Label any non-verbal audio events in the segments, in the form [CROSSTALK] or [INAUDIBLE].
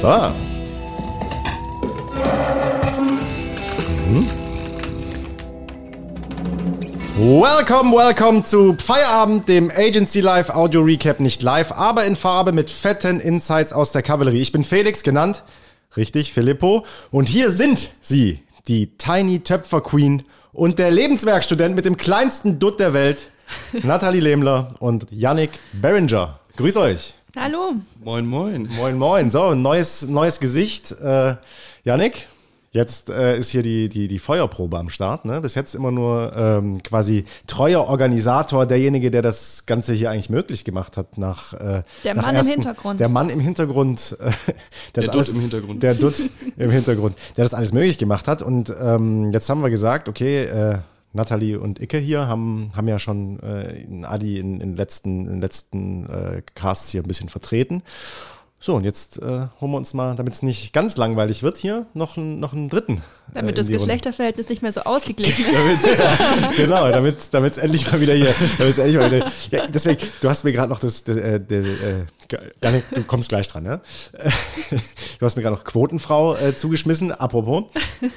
So. Mhm. Welcome, welcome zu Feierabend, dem Agency Live Audio Recap. Nicht live, aber in Farbe mit fetten Insights aus der Kavallerie. Ich bin Felix, genannt, richtig, Filippo. Und hier sind sie, die Tiny Töpfer Queen und der Lebenswerkstudent mit dem kleinsten Dutt der Welt, [LAUGHS] Nathalie Lehmler und Yannick Berenger. Grüß euch. Hallo. Moin, moin. Moin, moin. So, neues, neues Gesicht. Äh, Yannick, jetzt äh, ist hier die, die, die Feuerprobe am Start. Ne? Bis jetzt immer nur ähm, quasi treuer Organisator, derjenige, der das Ganze hier eigentlich möglich gemacht hat. Nach, äh, der nach Mann ersten, im Hintergrund. Der Mann im Hintergrund. Äh, [LAUGHS] der Dutt alles, im Hintergrund. Der Dutt im Hintergrund, der das alles möglich gemacht hat. Und ähm, jetzt haben wir gesagt, okay, äh, Nathalie und Icke hier haben, haben ja schon äh, Adi in den letzten, in letzten äh, Casts hier ein bisschen vertreten. So, und jetzt äh, holen wir uns mal, damit es nicht ganz langweilig wird, hier noch, einen, noch einen dritten. Damit äh, das Geschlechterverhältnis nicht mehr so ausgeglichen [LAUGHS] ist. ja, genau, damit es endlich mal wieder hier. Damit's endlich mal wieder, ja, deswegen, du hast mir gerade noch das. Äh, der, äh, Janik, du kommst gleich dran, ne? [LAUGHS] Du hast mir gerade noch Quotenfrau äh, zugeschmissen. Apropos,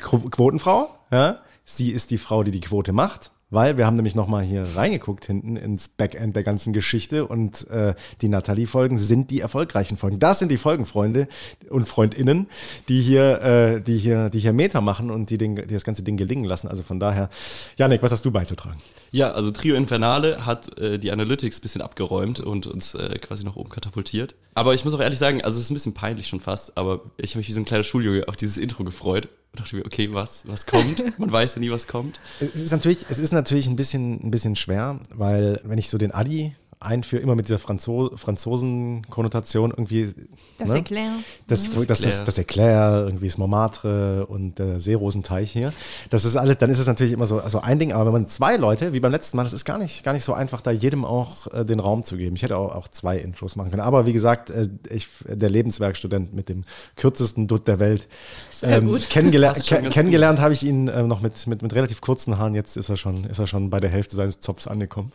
Quotenfrau, ja? Sie ist die Frau, die die Quote macht. Weil wir haben nämlich nochmal hier reingeguckt hinten ins Backend der ganzen Geschichte und äh, die Nathalie-Folgen sind die erfolgreichen Folgen. Das sind die Folgenfreunde und Freundinnen, die hier, äh, die hier, die hier Meter machen und die, den, die das ganze Ding gelingen lassen. Also von daher, Janik, was hast du beizutragen? Ja, also Trio Infernale hat äh, die Analytics ein bisschen abgeräumt und uns äh, quasi nach oben katapultiert. Aber ich muss auch ehrlich sagen, also es ist ein bisschen peinlich schon fast, aber ich habe mich wie so ein kleiner Schuljunge auf dieses Intro gefreut dachte mir, okay, was, was kommt? [LAUGHS] Man weiß ja nie, was kommt. Es ist natürlich, es ist natürlich ein bisschen, ein bisschen schwer, weil wenn ich so den Adi einführe, immer mit dieser Franzo Franzosen-Konnotation irgendwie. Das ne? Eclair. Das, Ja. das, das, das Eclair, irgendwie das Montmartre und der Seerosenteich hier. Das ist alles, dann ist es natürlich immer so also ein Ding, aber wenn man zwei Leute, wie beim letzten Mal, das ist gar nicht, gar nicht so einfach, da jedem auch äh, den Raum zu geben. Ich hätte auch, auch zwei Intros machen können. Aber wie gesagt, äh, ich, der Lebenswerkstudent mit dem kürzesten Dutt der Welt. Sehr gut. Kennengelernt, Das passt schon ke ganz kennengelernt habe ich ihn äh, noch mit, mit, mit relativ kurzen Haaren. Jetzt ist er schon, ist er schon bei der Hälfte seines Zopfs angekommen.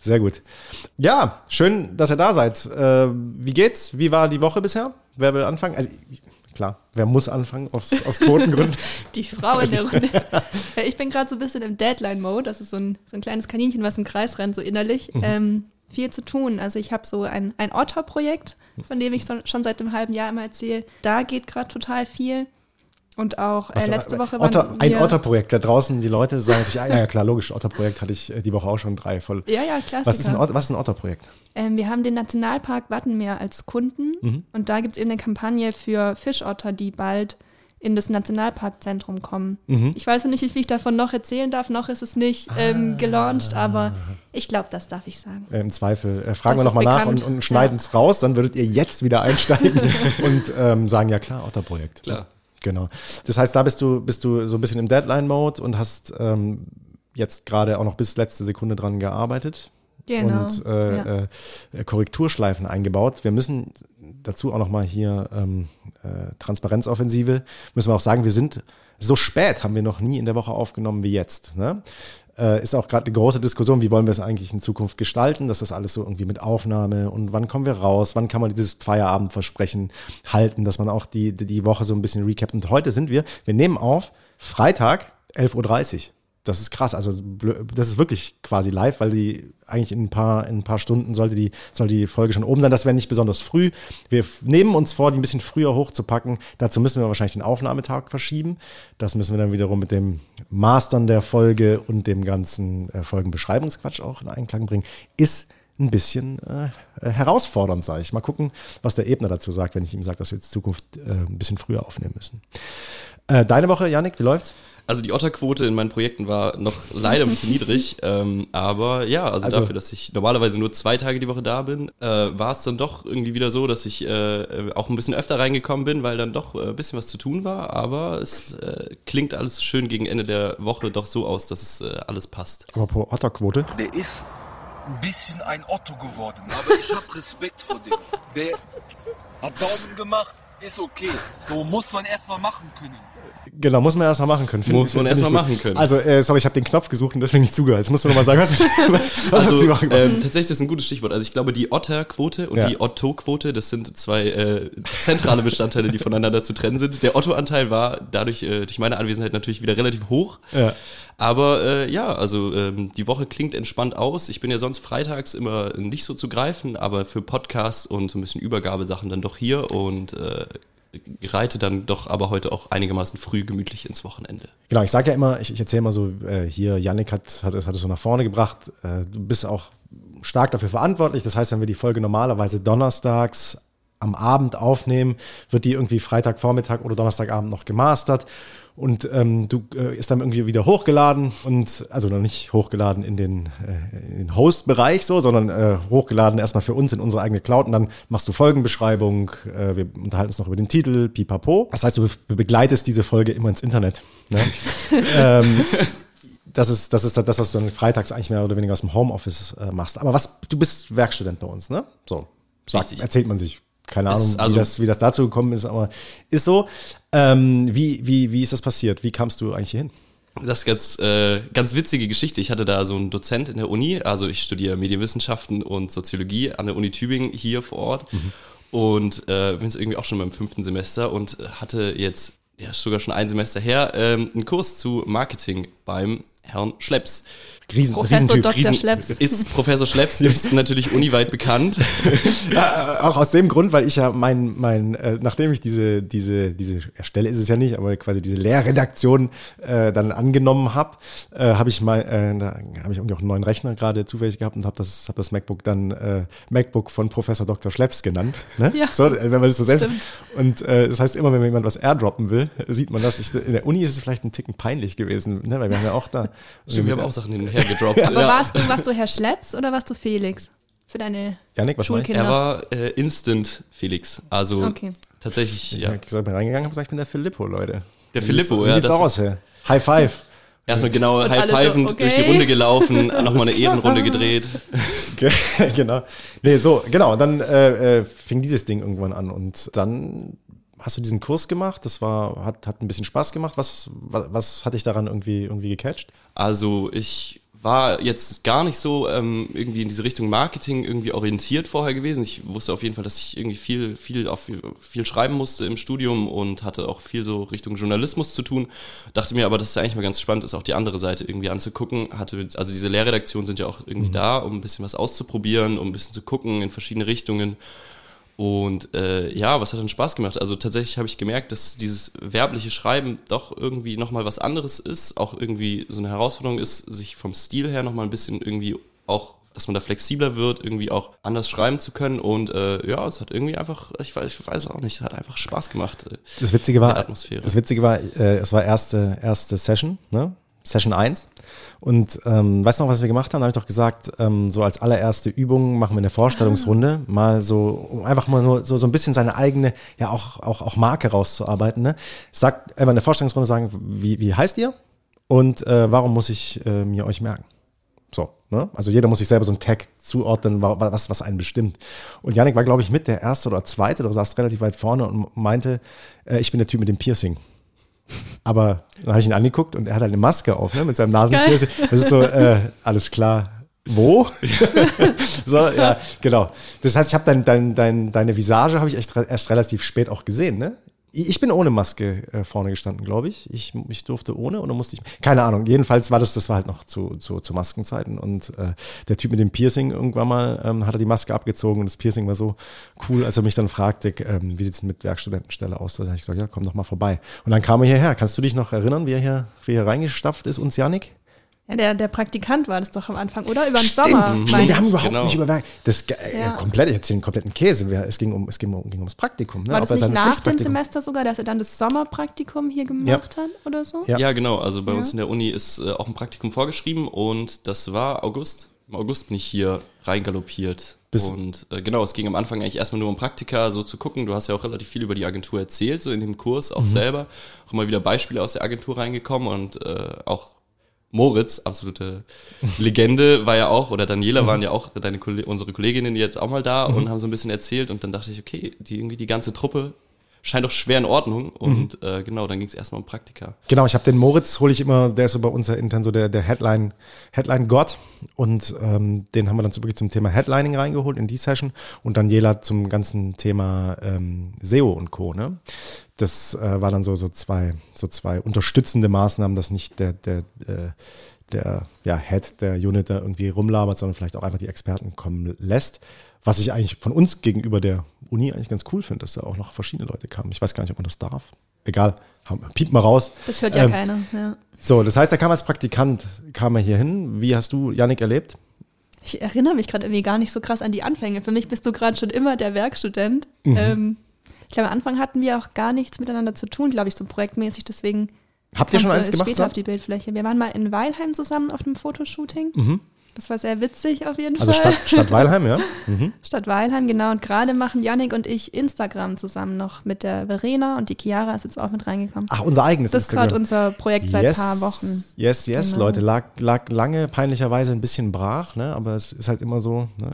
Sehr gut. Ja, schön, dass ihr da seid. Äh, wie geht's? Wie war die Woche bisher? Wer will anfangen? Also, klar, wer muss anfangen aus, aus Quotengründen? [LAUGHS] Die Frau in der [LAUGHS] Runde. Ich bin gerade so ein bisschen im Deadline-Mode. Das ist so ein, so ein kleines Kaninchen, was im Kreis rennt, so innerlich. Mhm. Ähm, viel zu tun. Also ich habe so ein, ein Otter-Projekt, von dem ich so, schon seit einem halben Jahr immer erzähle. Da geht gerade total viel. Und auch äh, letzte Woche Otter, waren ein Otterprojekt. Da draußen die Leute sagen natürlich, ah, ja, ja klar, logisch, Otterprojekt hatte ich äh, die Woche auch schon drei voll. Ja, ja, Klassiker. Was ist ein, Ot- was ist ein Otterprojekt? Ähm, wir haben den Nationalpark Wattenmeer als Kunden Mhm. und da gibt es eben eine Kampagne für Fischotter, die bald in das Nationalparkzentrum kommen. Mhm. Ich weiß noch nicht, wie ich davon noch erzählen darf, noch ist es nicht ähm, Ah. gelauncht, aber ich glaube, das darf ich sagen. Äh, Im Zweifel äh, fragen Das wir nochmal nach und, und schneiden es raus, dann würdet ihr jetzt wieder einsteigen [LAUGHS] und ähm, sagen, ja klar, Otterprojekt. Klar. Genau. Das heißt, da bist du, bist du so ein bisschen im Deadline-Mode und hast ähm, jetzt gerade auch noch bis letzte Sekunde dran gearbeitet. Genau. und äh, ja. äh, Korrekturschleifen eingebaut. Wir müssen dazu auch nochmal hier ähm, äh, Transparenzoffensive, müssen wir auch sagen, wir sind so spät, haben wir noch nie in der Woche aufgenommen wie jetzt. Ne? Äh, ist auch gerade eine große Diskussion, wie wollen wir es eigentlich in Zukunft gestalten, dass das alles so irgendwie mit Aufnahme und wann kommen wir raus, wann kann man dieses Feierabendversprechen halten, dass man auch die, die, die Woche so ein bisschen recapt. Und heute sind wir, wir nehmen auf, Freitag, 11.30 Uhr. Das ist krass, also das ist wirklich quasi live, weil die eigentlich in ein paar, in ein paar Stunden sollte die, soll die Folge schon oben sein. Das wäre nicht besonders früh. Wir nehmen uns vor, die ein bisschen früher hochzupacken. Dazu müssen wir wahrscheinlich den Aufnahmetag verschieben. Das müssen wir dann wiederum mit dem Mastern der Folge und dem ganzen äh, Folgenbeschreibungsquatsch auch in Einklang bringen. Ist ein bisschen äh, äh, herausfordernd, sage ich. Mal gucken, was der Ebner dazu sagt, wenn ich ihm sage, dass wir jetzt in Zukunft äh, ein bisschen früher aufnehmen müssen. Äh, deine Woche, Janik, wie läuft's? Also die Otterquote in meinen Projekten war noch leider ein bisschen niedrig, [LAUGHS] ähm, aber ja, also, Also- dafür, dass ich normalerweise nur zwei Tage die Woche da bin, äh, war es dann doch irgendwie wieder so, dass ich äh, auch ein bisschen öfter reingekommen bin, weil dann doch ein bisschen was zu tun war, aber es äh, klingt alles schön gegen Ende der Woche doch so aus, dass es äh, alles passt. Apropos Otterquote. Der ist ein bisschen ein Otto geworden, aber ich hab Respekt vor dem. Der hat Daumen gemacht, ist okay. So muss man erstmal machen können. Genau, muss man erst mal machen können. Find- Muss man find erst ich mal gut. machen können. Also, äh, sorry, ich habe den Knopf gesucht und deswegen nicht zugehört. Jetzt musst du nochmal sagen, was, [LAUGHS] was hast du gemacht? ähm, tatsächlich ist ein gutes Stichwort. Also ich glaube, die Otter-Quote und Ja. die Otto-Quote, das sind zwei äh, zentrale Bestandteile, die voneinander zu trennen sind. Der Otto-Anteil war dadurch äh, durch meine Anwesenheit natürlich wieder relativ hoch. Ja. Aber äh, ja, also ähm, die Woche klingt entspannt aus. Ich bin ja sonst freitags immer nicht so zu greifen, aber für Podcasts und so ein bisschen Übergabesachen dann doch hier und äh, reite dann doch aber heute auch einigermaßen früh gemütlich ins Wochenende. Genau, ich sage ja immer, ich, ich erzähle immer so, äh, hier, Yannick hat, hat, es, hat es so nach vorne gebracht. Äh, du bist auch stark dafür verantwortlich. Das heißt, wenn wir die Folge normalerweise donnerstags am Abend aufnehmen, wird die irgendwie Freitagvormittag oder Donnerstagabend noch gemastert. Und ähm, du äh, ist dann irgendwie wieder hochgeladen und also noch nicht hochgeladen in den, äh, in den Host-Bereich so, sondern äh, hochgeladen erstmal für uns in unsere eigene Cloud und dann machst du Folgenbeschreibung, äh, wir unterhalten uns noch über den Titel, pipapo. Das heißt, du be begleitest diese Folge immer ins Internet. Ne? [LAUGHS] ähm, das ist, das ist das, was du dann freitags eigentlich mehr oder weniger aus dem Homeoffice äh, machst. Aber was, du bist Werkstudent bei uns, ne? So, sagt, erzählt man sich. Keine Ahnung, also- wie, das, wie das dazu gekommen ist, aber ist so. Ähm, wie, wie, wie ist das passiert? Wie kamst du eigentlich hier hin? Das ist ganz, äh, ganz witzige Geschichte. Ich hatte da so einen Dozent in der Uni, also ich studiere Medienwissenschaften und Soziologie an der Uni Tübingen hier vor Ort und äh, bin jetzt irgendwie auch schon beim fünften Semester und hatte jetzt, ja, sogar schon ein Semester her, ähm, einen Kurs zu Marketing beim Herrn Schlepps. Riesen, Professor Riesentyp. Dr. Riesen- Schlepps. Ist Professor Schlepps, ist natürlich uniweit bekannt. [LAUGHS] Äh, auch aus dem Grund, weil ich ja mein, mein äh, nachdem ich diese, diese, diese ja, Stelle ist es ja nicht, aber quasi diese Lehrredaktion äh, dann angenommen habe, äh, habe ich mal, äh, da habe ich irgendwie auch einen neuen Rechner gerade zufällig gehabt und habe das, hab das MacBook dann äh, MacBook von Professor Dr. Schlepps genannt. Ne? Ja. So, äh, wenn man das so selbst. Stimmt. Und äh, das heißt, immer wenn mir jemand was airdroppen will, sieht man das. Ich, in der Uni ist es vielleicht ein Ticken peinlich gewesen, ne? weil wir haben ja auch da. Stimmt, wir haben auch Sachen hinterher gedroppt. Aber Ja. warst, du, warst du Herr Schlepps oder warst du Felix? Für deine Janik, was? Schulkinder? Er war äh, Instant Felix. Also Okay. tatsächlich, Ja. ja. Ich bin reingegangen und gesagt, ich bin der Filippo, Leute. Der Filippo, Wie ja. sieht's das- aus, Herr? High Five. Erstmal genau alle so, high-fivend okay. durch die Runde gelaufen, [LAUGHS] nochmal eine klar. Ehrenrunde gedreht. [LAUGHS] Ge- genau. Nee, so, genau. Und dann äh, äh, fing dieses Ding irgendwann an. Und dann hast du diesen Kurs gemacht. Das war, hat, hat ein bisschen Spaß gemacht. Was, was, was hat dich daran irgendwie, irgendwie gecatcht? Also ich war jetzt gar nicht so ähm, irgendwie in diese Richtung Marketing irgendwie orientiert vorher gewesen. Ich wusste auf jeden Fall, dass ich irgendwie viel, viel auf viel schreiben musste im Studium und hatte auch viel so Richtung Journalismus zu tun. Dachte mir aber, dass es eigentlich mal ganz spannend ist, auch die andere Seite irgendwie anzugucken. Hatte, also diese Lehrredaktionen sind ja auch irgendwie da, um ein bisschen was auszuprobieren, um ein bisschen zu gucken in verschiedene Richtungen. Und äh, ja, was hat dann Spaß gemacht? Also tatsächlich habe ich gemerkt, dass dieses werbliche Schreiben doch irgendwie nochmal was anderes ist, auch irgendwie so eine Herausforderung ist, sich vom Stil her nochmal ein bisschen irgendwie auch, dass man da flexibler wird, irgendwie auch anders schreiben zu können. Und äh, ja, es hat irgendwie einfach, ich weiß, ich weiß auch nicht, es hat einfach Spaß gemacht. äh, Das Witzige die war, Atmosphäre. das Witzige war, äh, es war erste, erste Session, ne? Session 1. Und ähm, weißt du noch, was wir gemacht haben? Da habe ich doch gesagt, ähm, so als allererste Übung machen wir eine Vorstellungsrunde, mal so, um einfach mal nur so, so ein bisschen seine eigene, ja auch, auch, auch Marke rauszuarbeiten. Ne? Sagt einfach eine Vorstellungsrunde sagen, wie, wie heißt ihr? Und äh, warum muss ich äh, mir euch merken? So, ne? Also jeder muss sich selber so einen Tag zuordnen, wa- wa- was, was einen bestimmt. Und Janik war, glaube ich, mit der erste oder zweite, oder saß relativ weit vorne und meinte, äh, ich bin der Typ mit dem Piercing. Aber dann habe ich ihn angeguckt und er hat halt eine Maske auf, ne, mit seinem Nasenpiercing. Das ist so, äh, alles klar. Wo? [LAUGHS] so, ja, genau. Das heißt, ich habe dein, dein, dein, deine Visage habe ich echt erst relativ spät auch gesehen, ne? Ich bin ohne Maske äh, vorne gestanden, glaube ich. ich. Ich durfte ohne oder musste ich. Keine Ahnung. Jedenfalls war das, das war halt noch zu, zu, zu Maskenzeiten. Und äh, der Typ mit dem Piercing irgendwann mal ähm, hat er die Maske abgezogen und das Piercing war so cool, als er mich dann fragte, ähm, wie sieht's denn mit Werkstudentenstelle aus? Da habe ich gesagt, ja, komm doch mal vorbei. Und dann kam er hierher. Kannst du dich noch erinnern, wie er hier, wie er reingestapft ist, uns Janik? Ja, der, der Praktikant war das doch am Anfang, oder? Über den Sommer. Stimmt, wir haben ich. überhaupt Genau. nicht über Werk. Das äh, Ja. komplett, ich erzähle einen kompletten Käse. Wir- Es ging um, es ging um, ging ums Praktikum. Ne? War das Ob nicht nach dem Semester sogar, dass er dann das Sommerpraktikum hier gemacht hat oder so? Ja. Ja, genau. Also bei Ja. uns in der Uni ist äh, auch ein Praktikum vorgeschrieben und das war August. Im August bin ich hier reingaloppiert. Bis- und äh, genau, es ging am Anfang eigentlich erstmal nur um Praktika, so zu gucken. Du hast ja auch relativ viel über die Agentur erzählt, so in dem Kurs auch selber. Auch immer wieder Beispiele aus der Agentur reingekommen und äh, auch Moritz, absolute Legende, war ja auch, oder Daniela waren ja auch deine, unsere Kolleginnen jetzt auch mal da und haben so ein bisschen erzählt. Und dann dachte ich, okay, die irgendwie die ganze Truppe scheint doch schwer in Ordnung. Und äh, genau, dann ging es erstmal um Praktika. Genau, ich habe den Moritz, hole ich immer, der ist so bei uns ja intern so der, der Headline, Headline-Gott. Und ähm, den haben wir dann wirklich zum Thema Headlining reingeholt in die Session. Und Daniela zum ganzen Thema ähm, SEO und Co. Ne? Das äh, war dann so, so, zwei, so zwei unterstützende Maßnahmen, dass nicht der, der, äh, der ja, Head der Unit da irgendwie rumlabert, sondern vielleicht auch einfach die Experten kommen lässt. Was ich eigentlich von uns gegenüber der Uni eigentlich ganz cool finde, dass da auch noch verschiedene Leute kamen. Ich weiß gar nicht, ob man das darf. Egal, piept mal raus. Das hört ja Ähm, keiner. Ja. So, das heißt, er kam als Praktikant, kam er hier hin. Wie hast du, Yannick, erlebt? Ich erinnere mich gerade irgendwie gar nicht so krass an die Anfänge. Für mich bist du gerade schon immer der Werkstudent. Mhm. Ähm, ich glaube, am Anfang hatten wir auch gar nichts miteinander zu tun, glaube ich, so projektmäßig. Deswegen Habt ihr schon eins gemacht? später auf Sam? die Bildfläche. Wir waren mal in Weilheim zusammen auf einem Fotoshooting. Das war sehr witzig auf jeden Mhm. Also Fall. Stadt, Stadt Weilheim, ja? [LAUGHS] Stadt Weilheim, genau. Und gerade machen Yannick und ich Instagram zusammen noch mit der Verena und die Chiara ist jetzt auch mit reingekommen. Ach, unser eigenes das ist gerade Instagram. unser Projekt seit yes, paar Wochen. Yes, yes, Genau. Leute. Lag, lag lange peinlicherweise ein bisschen brach, ne? aber es ist halt immer so, ne?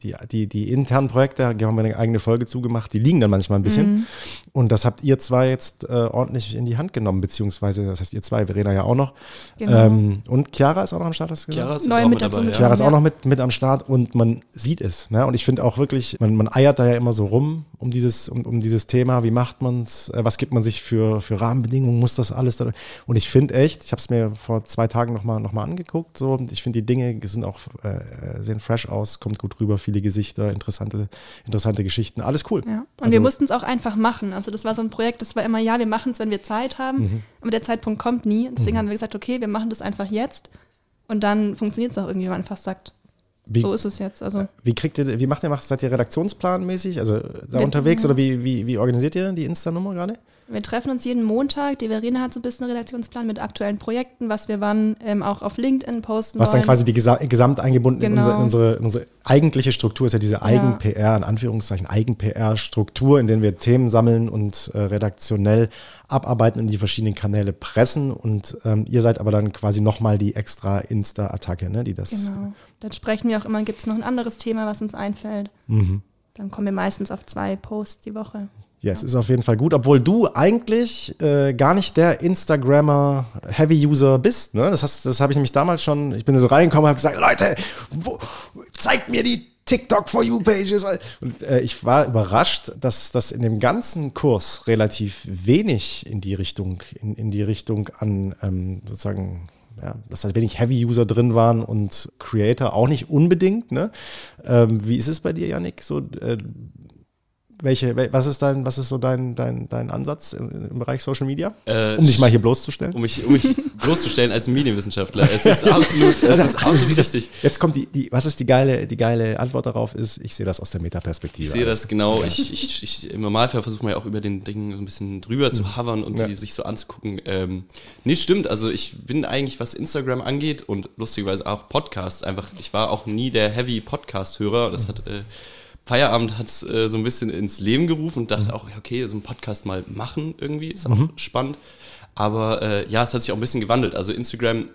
die, die, die internen Projekte, da haben wir eine eigene Folge zugemacht, die liegen dann manchmal ein bisschen. Mhm. Und das habt ihr zwei jetzt äh, ordentlich in die Hand genommen, beziehungsweise, das heißt ihr zwei, Verena ja auch noch. Genau. Ähm, und Chiara ist auch noch am Start, hast du gesagt? Chiara ist jetzt Neu auch mit mit dazu dabei. mit Ja. Chiara ist auch noch mit, mit am Start und man sieht es. Ne? Und ich finde auch wirklich, man, man eiert da ja immer so rum um dieses, um, um dieses Thema, wie macht man es, äh, was gibt man sich für, für Rahmenbedingungen, muss das alles da. Und ich finde echt, ich habe es mir vor zwei Tagen nochmal noch mal angeguckt, so, und ich finde die Dinge sind auch, äh, sehen fresh aus, kommt gut rüber, viele Gesichter, interessante, interessante Geschichten, alles cool. Ja. Und Also- wir mussten es auch einfach machen. Also das war so ein Projekt, das war immer, ja, wir machen es, wenn wir Zeit haben, Mhm. aber der Zeitpunkt kommt nie. Und Deswegen haben wir gesagt, okay, wir machen das einfach jetzt. Und dann funktioniert es auch irgendwie, wenn man einfach sagt, Wie, so ist es jetzt. Also wie kriegt ihr, wie macht ihr, macht, seid ihr redaktionsplanmäßig, also da unterwegs oder wie, wie, wie organisiert ihr die Insta-Nummer gerade? Wir treffen uns jeden Montag. Die Verena hat so ein bisschen einen Redaktionsplan mit aktuellen Projekten, was wir wann ähm, auch auf LinkedIn posten Was dann wollen. quasi die gesa gesamt eingebunden in, Genau. unsere, in, unsere, in unsere eigentliche Struktur ist ja diese Eigen-PR, in Anführungszeichen Eigen-PR-Struktur, in der wir Themen sammeln und äh, redaktionell abarbeiten und die verschiedenen Kanäle pressen. Und ähm, ihr seid aber dann quasi nochmal die extra Insta-Attacke, ne, die das. Genau. Dann sprechen wir auch immer, gibt es noch ein anderes Thema, was uns einfällt. Mhm. Dann kommen wir meistens auf zwei Posts die Woche. Ja, es ist auf jeden Fall gut, obwohl du eigentlich äh, gar nicht der Instagrammer-Heavy-User bist. Ne? Das, hast- das habe ich nämlich damals schon, ich bin so reingekommen und habe gesagt, Leute, wo, zeigt mir die TikTok for You Pages. Und äh, ich war überrascht, dass das in dem ganzen Kurs relativ wenig in die Richtung, in, in die Richtung an ähm, sozusagen ja, dass da wenig Heavy-User drin waren und Creator auch nicht unbedingt. Ne? Ähm, wie ist es bei dir, Yannick? So, äh, welche, wel- was ist dein, was ist so dein, dein, dein Ansatz im, im Bereich Social Media? Äh, Um dich mal hier bloßzustellen? um mich, um mich [LAUGHS] bloßzustellen als Medienwissenschaftler. Es ist absolut, es ist Ach, du absolut richtig. Jetzt kommt die, die, was ist die geile, die geile Antwort darauf ist, ich sehe das aus der Metaperspektive. Ich sehe das genau. Ich, ich, ich, Im Normalfall versucht man ja auch über den Dingen so ein bisschen drüber zu hovern und Ja. die sich so anzugucken. Ähm, nee, stimmt. Also ich bin eigentlich, was Instagram angeht und lustigerweise auch Podcasts, einfach, ich war auch nie der Heavy Podcast-Hörer. Das hat äh, Feierabend hat es äh, so ein bisschen ins Leben gerufen und dachte auch, ja, okay, so einen Podcast mal machen irgendwie, ist auch spannend. Aber äh, ja, es hat sich auch ein bisschen gewandelt. Also Instagram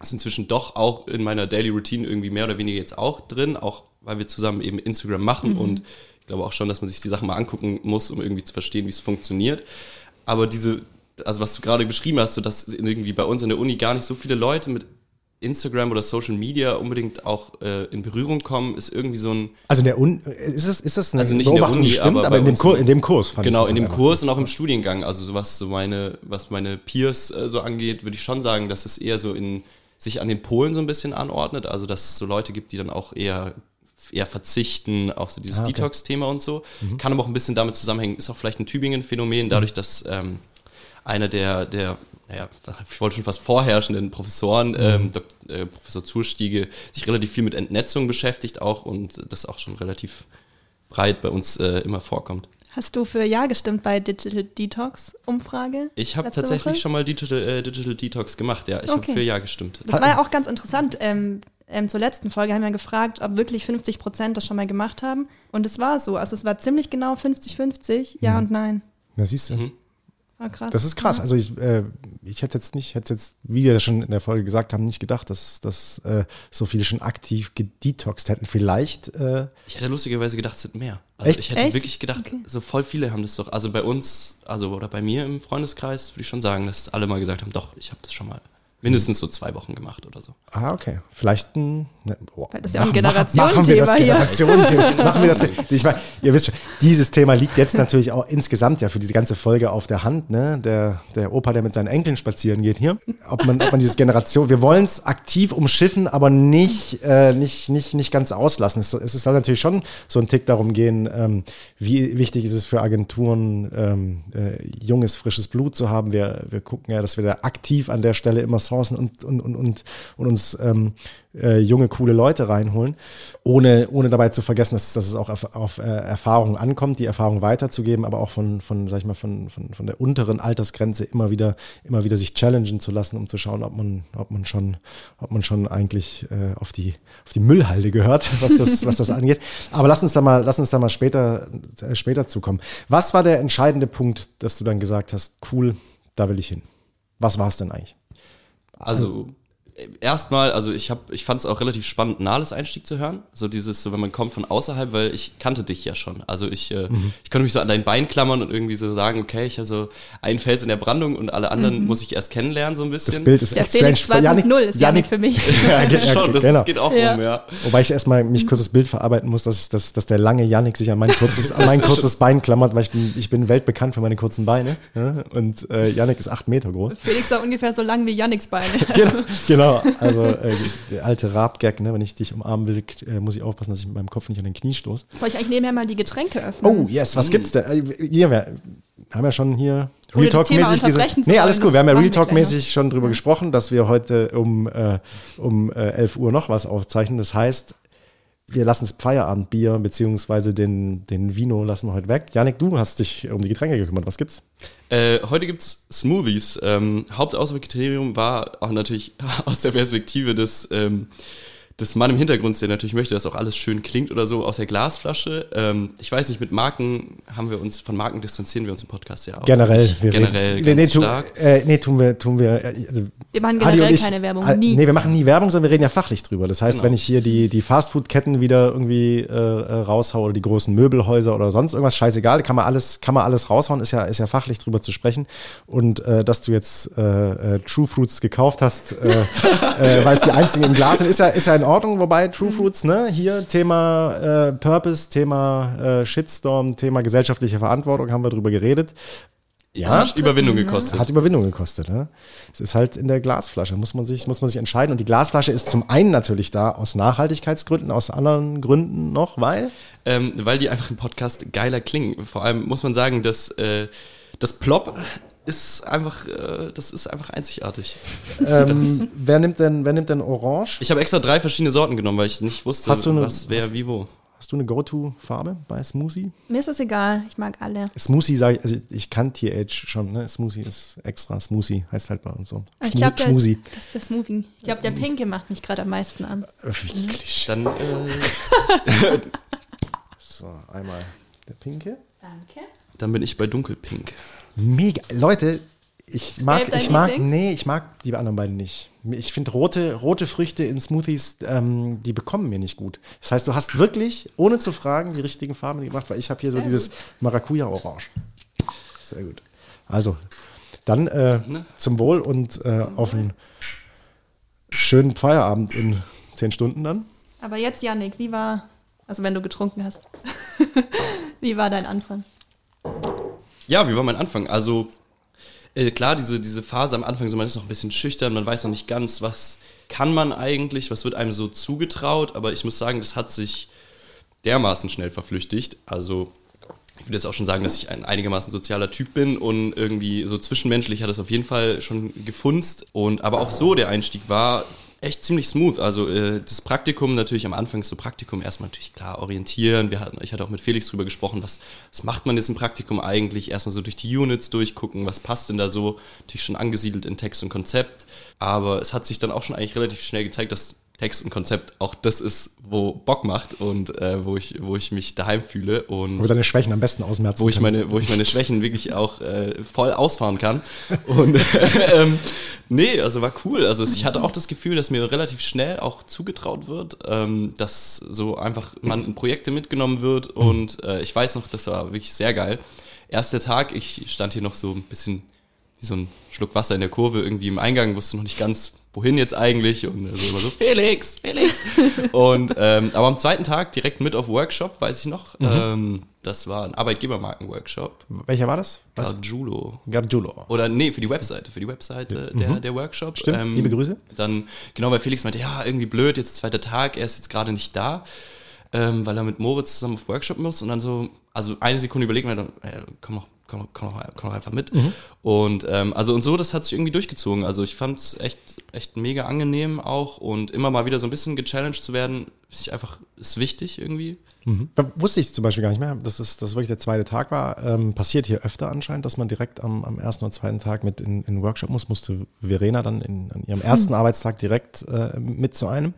ist inzwischen doch auch in meiner Daily Routine irgendwie mehr oder weniger jetzt auch drin, auch weil wir zusammen eben Instagram machen und ich glaube auch schon, dass man sich die Sachen mal angucken muss, um irgendwie zu verstehen, wie es funktioniert. Aber diese, also was du gerade beschrieben hast, so dass irgendwie bei uns an der Uni gar nicht so viele Leute mit Instagram oder Social Media unbedingt auch äh, in Berührung kommen, ist irgendwie so ein Also in der Un ist das, ist das eine Also nicht in der Beobachtung, Uni, stimmt, aber aber, in, dem Kur, in dem Kurs fand Genau, ich in dem. Kurs und auch im Studiengang. Also so was so meine, was meine Peers äh, so angeht, würde ich schon sagen, dass es eher so in sich an den Polen so ein bisschen anordnet. Also dass es so Leute gibt, die dann auch eher eher verzichten, auch so dieses Ah, okay. Mhm. Detox-Thema und so. Kann aber auch ein bisschen damit zusammenhängen, ist auch vielleicht ein Tübingen-Phänomen, dadurch, Mhm. dass ähm, einer der, der, naja, ich wollte schon fast vorherrschenden Professoren, Mhm. ähm, Dok äh, Professor Zurstiege, sich relativ viel mit Entnetzung beschäftigt auch und das auch schon relativ breit bei uns äh, immer vorkommt. Hast du für Ja gestimmt bei Digital Detox Umfrage? Ich habe tatsächlich Woche? schon mal Digital, äh, Digital Detox gemacht, ja. Ich habe Okay. für Ja gestimmt. Das war ja auch ganz interessant. Ähm, ähm, zur letzten Folge haben wir gefragt, ob wirklich 50 Prozent das schon mal gemacht haben. Und es war so. Also es war ziemlich genau 50-50, Ja und Nein. Na, siehst du. Mhm. War krass. Das ist krass. Ja. Also ich, äh, ich hätte jetzt nicht, hätte jetzt, wie wir schon in der Folge gesagt haben, nicht gedacht, dass, dass äh, so viele schon aktiv gedetoxed hätten. Vielleicht, äh, Ich hätte lustigerweise gedacht, es sind mehr. Also Echt? ich hätte Echt? wirklich gedacht, Okay. so voll viele haben das doch. Also bei uns, also oder bei mir im Freundeskreis würde ich schon sagen, dass alle mal gesagt haben, doch, ich habe das schon mal mindestens so zwei Wochen gemacht oder so. ah, okay. Vielleicht ein, ne, Weil das ist ja auch ein machen, machen wir das Generationenthema hier. Generationenthema. [LAUGHS] machen wir das. Ich meine, ihr wisst schon, dieses Thema liegt jetzt natürlich auch insgesamt ja für diese ganze Folge auf der Hand, ne? Der, der Opa, der mit seinen Enkeln spazieren geht hier. Ob man, ob man dieses Generation, wir wollen es aktiv umschiffen, aber nicht, äh, nicht, nicht, nicht ganz auslassen. Es, es soll natürlich schon so ein Tick darum gehen, ähm, wie wichtig ist es für Agenturen, ähm, äh, junges, frisches Blut zu haben. Wir, wir gucken ja, dass wir da aktiv an der Stelle immer sourcen und, und, und, und, und uns ähm, äh, junge, coole Leute reinholen, ohne, ohne dabei zu vergessen, dass, dass es auch auf, auf äh, Erfahrungen ankommt, die Erfahrung weiterzugeben, aber auch von, von sag ich mal, von, von, von der unteren Altersgrenze immer wieder, immer wieder sich challengen zu lassen, um zu schauen, ob man, ob man schon, ob man schon eigentlich äh, auf die, auf die Müllhalde gehört, [LAUGHS] was das, was das angeht. Aber lass uns da mal, lass uns da mal später, äh, später zukommen. Was war der entscheidende Punkt, dass du dann gesagt hast, cool, da will ich hin? Was war es denn eigentlich? Also äh, erstmal, also ich habe, ich fand es auch relativ spannend, Nahles Einstieg zu hören. So dieses, so wenn man kommt von außerhalb, weil ich kannte dich ja schon. Also ich, äh, ich konnte mich so an dein Bein klammern und irgendwie so sagen, okay, ich habe so einen Fels in der Brandung und alle anderen muss ich erst kennenlernen so ein bisschen. Das Bild ist Der echt Felix strange. 2.0 ist Janik für mich. [LAUGHS] ja, ge- [LAUGHS] ja, schon, das genau. geht auch Ja. um, ja. Wobei ich erstmal mich kurz das Bild verarbeiten muss, dass, dass, dass der lange Yannick sich an mein kurzes, an mein kurzes Bein klammert, weil ich bin, ich bin weltbekannt für meine kurzen Beine. Ja? Und äh, Yannick ist acht Meter groß. Felix war ungefähr so lang wie Yannicks Beine. [LAUGHS] Genau, genau. Also äh, der alte Rab-Gag, ne? wenn ich dich umarmen will, äh, muss ich aufpassen, dass ich mit meinem Kopf nicht an den Knie stoße. Soll ich eigentlich nebenher mal die Getränke öffnen? Oh, yes, was gibt's denn? Äh, Hier, wir haben ja schon hier Real Talk-mäßig gesagt. Nee, alles gut. das Wir haben ja Real Talk-mäßig schon drüber gesprochen, dass wir heute um, äh, um äh, 11 Uhr noch was aufzeichnen. Das heißt, wir lassen das Feierabendbier beziehungsweise den, den Vino lassen wir heute weg. Janik, du hast dich um die Getränke gekümmert. Was gibt's? Äh, heute gibt's Smoothies. Ähm, Hauptauswahlkriterium war auch natürlich [LAUGHS] aus der Perspektive des, ähm, des Mann im Hintergrund, der natürlich möchte, dass auch alles schön klingt oder so, aus der Glasflasche. Ähm, ich weiß nicht, mit Marken haben wir uns, von Marken distanzieren wir uns im Podcast ja auch. Generell. Wir generell reden, ganz nee, tu, stark. äh, nee, tun wir, tun wir, äh, also Wir machen generell ich- keine Werbung. Ah, Nie. Nee, wir machen nie Werbung, sondern wir reden ja fachlich drüber. Das heißt, Genau. wenn ich hier die, die Fastfood-Ketten wieder irgendwie äh, äh, raushaue oder die großen Möbelhäuser oder sonst irgendwas, scheißegal, kann man alles, kann man alles raushauen, ist ja, ist ja fachlich drüber zu sprechen. Und äh, dass du jetzt äh, äh, True Fruits gekauft hast, äh, [LAUGHS] äh, weil es die einzigen im Glas sind, ist ja, ist ja in Ordnung. Wobei True Fruits, ne, hier Thema äh, Purpose, Thema äh, Shitstorm, Thema gesellschaftliche Verantwortung, haben wir drüber geredet. Es hat Überwindung gekostet. Hat Überwindung gekostet. Ne? Es ist halt in der Glasflasche, muss man, sich, muss man sich entscheiden. Und die Glasflasche ist zum einen natürlich da aus Nachhaltigkeitsgründen, aus anderen Gründen noch, weil ähm, weil die einfach im Podcast geiler klingen. Vor allem muss man sagen, dass äh, das Plop ist einfach, äh, das ist einfach einzigartig. ähm, [LAUGHS] wer, nimmt denn, wer nimmt denn Orange? Ich habe extra drei verschiedene Sorten genommen, weil ich nicht wusste, Hast du eine- was wer wie wo. Hast du eine Go-To-Farbe bei Smoothie? Mir ist das egal. Ich mag alle. Smoothie sage ich, also ich kann TH schon, ne? Smoothie ist extra, Smoothie heißt halt bei uns so. Aber Ich Schmu- glaube, das ist der Smoothie. Ich glaube, der Pinke macht mich gerade am meisten an. Äh, Wirklich. Dann äh, [LAUGHS] So, einmal der pinke. Danke. Dann bin ich bei Dunkelpink. Mega. Leute, ich mag, Gelb dein ich mag, Lieblings? nee, ich mag die anderen beiden nicht. Ich finde rote, rote Früchte in Smoothies, ähm, die bekommen mir nicht gut. Das heißt, du hast wirklich, ohne zu fragen, die richtigen Farben gemacht, weil ich habe hier so Sehr dieses Maracuja-Orange. Sehr gut. Also, dann äh, Ne? zum Wohl und äh, auf einen schönen Feierabend in zehn Stunden dann. Aber jetzt, Yannick, wie war, also wenn du getrunken hast, [LAUGHS] wie war dein Anfang? Ja, wie war mein Anfang? Also, äh, klar, diese, diese Phase am Anfang, so man ist noch ein bisschen schüchtern, man weiß noch nicht ganz, was kann man eigentlich, was wird einem so zugetraut, aber ich muss sagen, das hat sich dermaßen schnell verflüchtigt. Also, ich würde jetzt auch schon sagen, dass ich ein einigermaßen sozialer Typ bin und irgendwie so zwischenmenschlich hat es auf jeden Fall schon gefunzt. Und aber auch so der Einstieg war echt ziemlich smooth. Also äh, das Praktikum natürlich am Anfang ist so Praktikum erstmal natürlich klar orientieren. Wir hatten, ich hatte auch mit Felix drüber gesprochen, was, was macht man jetzt im Praktikum eigentlich? Erstmal so durch die Units durchgucken, was passt denn da so? Natürlich schon angesiedelt in Text und Konzept. Aber es hat sich dann auch schon eigentlich relativ schnell gezeigt, dass Text und Konzept auch das ist, wo Bock macht und äh, wo, ich, wo ich mich daheim fühle und Wo deine Schwächen am besten ausmerzen wo ich meine, wo ich meine Schwächen wirklich auch äh, voll ausfahren kann. [LAUGHS] Und [LAUGHS] ähm, nee, also war cool. Also ich hatte auch das Gefühl, dass mir relativ schnell auch zugetraut wird, ähm, dass so einfach man in Projekte mitgenommen wird. Und äh, ich weiß noch, das war wirklich sehr geil. Erster Tag, ich stand hier noch so ein bisschen wie so ein Schluck Wasser in der Kurve irgendwie im Eingang, wusste noch nicht ganz, wohin jetzt eigentlich und also immer so, Felix, Felix. [LAUGHS] und ähm, aber am zweiten Tag direkt mit auf Workshop, weiß ich noch. Ähm, das war ein Arbeitgebermarken-Workshop. Welcher war das? Was? Gargiulo. Gargiulo. Oder nee, für die Webseite, für die Webseite der, der Workshop. Mhm. Ähm, Stimmt, liebe Grüße. Dann, genau, weil Felix meinte, ja, irgendwie blöd, jetzt zweiter Tag, er ist jetzt gerade nicht da, ähm, weil er mit Moritz zusammen auf Workshop muss und dann so, also eine Sekunde überlegen wir dann, äh, komm doch, komm, doch- komm, komm einfach mit. Mhm. Und ähm, also und so, das hat sich irgendwie durchgezogen. Also ich fand es echt, echt mega angenehm auch und immer mal wieder so ein bisschen gechallenged zu werden, ist einfach, ist wichtig irgendwie. Da Wusste ich zum Beispiel gar nicht mehr, dass es das wirklich der zweite Tag war. Ähm, passiert hier öfter anscheinend, dass man direkt am, am ersten oder zweiten Tag mit in, in den Workshop muss. Musste Verena dann in, an ihrem ersten Arbeitstag direkt äh, mit zu einem.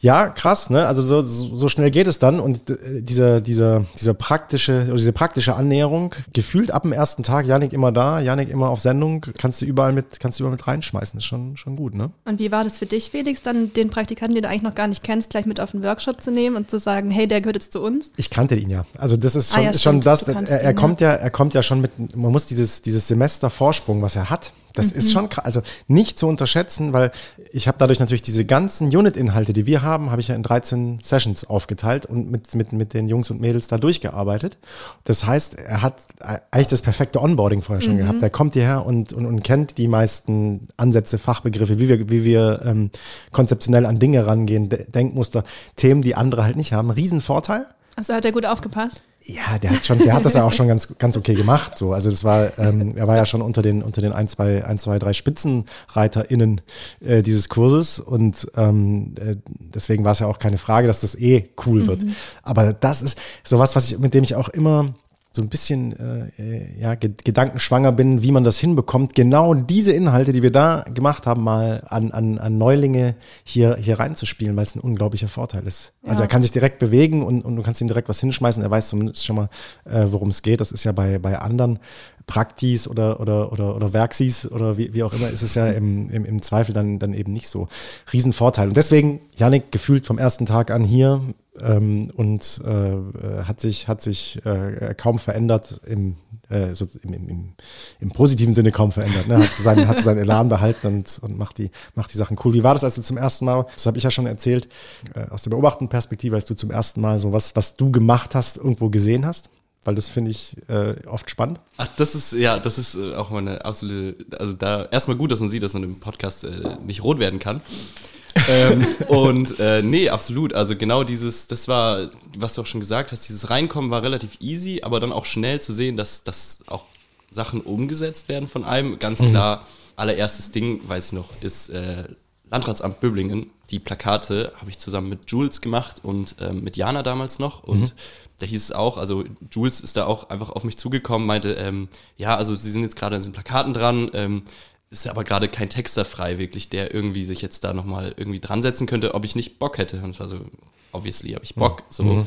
Ja, krass, ne? Also so, so, schnell geht es dann und äh, dieser, dieser, dieser praktische, oder diese praktische Annäherung, gefühlt ab dem ersten Tag, Janik immer da, Janik immer auf Sendung, kannst du überall mit, kannst du überall mit reinschmeißen. ist schon, schon gut, ne? Und wie war das für dich, Felix, dann den Praktikanten, den du eigentlich noch gar nicht kennst, gleich mit auf den Workshop zu nehmen und zu sagen, hey, der gehört jetzt zu uns? Ich kannte ihn ja. Also das ist Ah schon, ja, ist schon das. Er, kannst er ihn, kommt ja, er kommt ja schon mit. Man muss dieses dieses Semester Vorsprung, was er hat. Das Mhm. ist schon krass. Also nicht zu unterschätzen, weil ich habe dadurch natürlich diese ganzen Unit-Inhalte, die wir haben, habe ich ja in 13 Sessions aufgeteilt und mit, mit, mit den Jungs und Mädels da durchgearbeitet. Das heißt, er hat eigentlich das perfekte Onboarding vorher Mhm. schon gehabt. Er kommt hierher und, und, und kennt die meisten Ansätze, Fachbegriffe, wie wir, wie wir ähm, konzeptionell an Dinge rangehen, De Denkmuster, Themen, die andere halt nicht haben. Riesenvorteil. Also hat er gut aufgepasst? Ja, der hat schon, der hat das ja auch schon ganz, ganz okay gemacht. So, also das war, ähm, er war ja schon unter den, unter den ein, zwei, ein, zwei, drei SpitzenreiterInnen äh, dieses Kurses und ähm, äh, deswegen war es ja auch keine Frage, dass das eh cool wird. Aber das ist sowas, was ich, mit dem ich auch immer so ein bisschen äh, äh, ja, ge gedankenschwanger bin, wie man das hinbekommt, genau diese Inhalte, die wir da gemacht haben, mal an, an, an Neulinge hier, hier reinzuspielen, weil es ein unglaublicher Vorteil ist. Also Ja. er kann sich direkt bewegen und, und du kannst ihm direkt was hinschmeißen, er weiß zumindest schon mal, äh, worum es geht. Das ist ja bei, bei anderen Praktis oder, oder, oder, oder Werksis oder wie, wie auch immer, ist es ja im, im, im Zweifel dann, dann eben nicht so. Riesenvorteil. Und deswegen, Yannick, gefühlt vom ersten Tag an hier ähm, und äh, äh, hat sich, hat sich äh, kaum verändert im, äh, so im, im, im positiven Sinne kaum verändert. Ne? Hat, seinen, hat seinen Elan behalten und, und macht, die, macht die Sachen cool. Wie war das, als du zum ersten Mal, das habe ich ja schon erzählt, äh, aus der beobachtenden Perspektive, als du zum ersten Mal so was, was du gemacht hast, irgendwo gesehen hast? Weil das finde ich äh, oft spannend. Ach, das ist, ja, das ist äh, auch meine absolute, also da erstmal gut, dass man sieht, dass man im Podcast äh, nicht rot werden kann. Ähm, und äh, nee, absolut. Also genau dieses, das war, was du auch schon gesagt hast, dieses Reinkommen war relativ easy, aber dann auch schnell zu sehen, dass, dass auch Sachen umgesetzt werden von einem. Ganz klar, allererstes Ding, weiß ich noch, ist äh, Landratsamt Böblingen. Die Plakate habe ich zusammen mit Jules gemacht und ähm, mit Jana damals noch. Und da hieß es auch, also Jules ist da auch einfach auf mich zugekommen, meinte, ähm, ja, also sie sind jetzt gerade an diesen Plakaten dran, ähm, ist aber gerade kein Texter frei, wirklich, der irgendwie sich jetzt da nochmal irgendwie dran setzen könnte, ob ich nicht Bock hätte. Und ich war so, obviously habe ich Bock. So.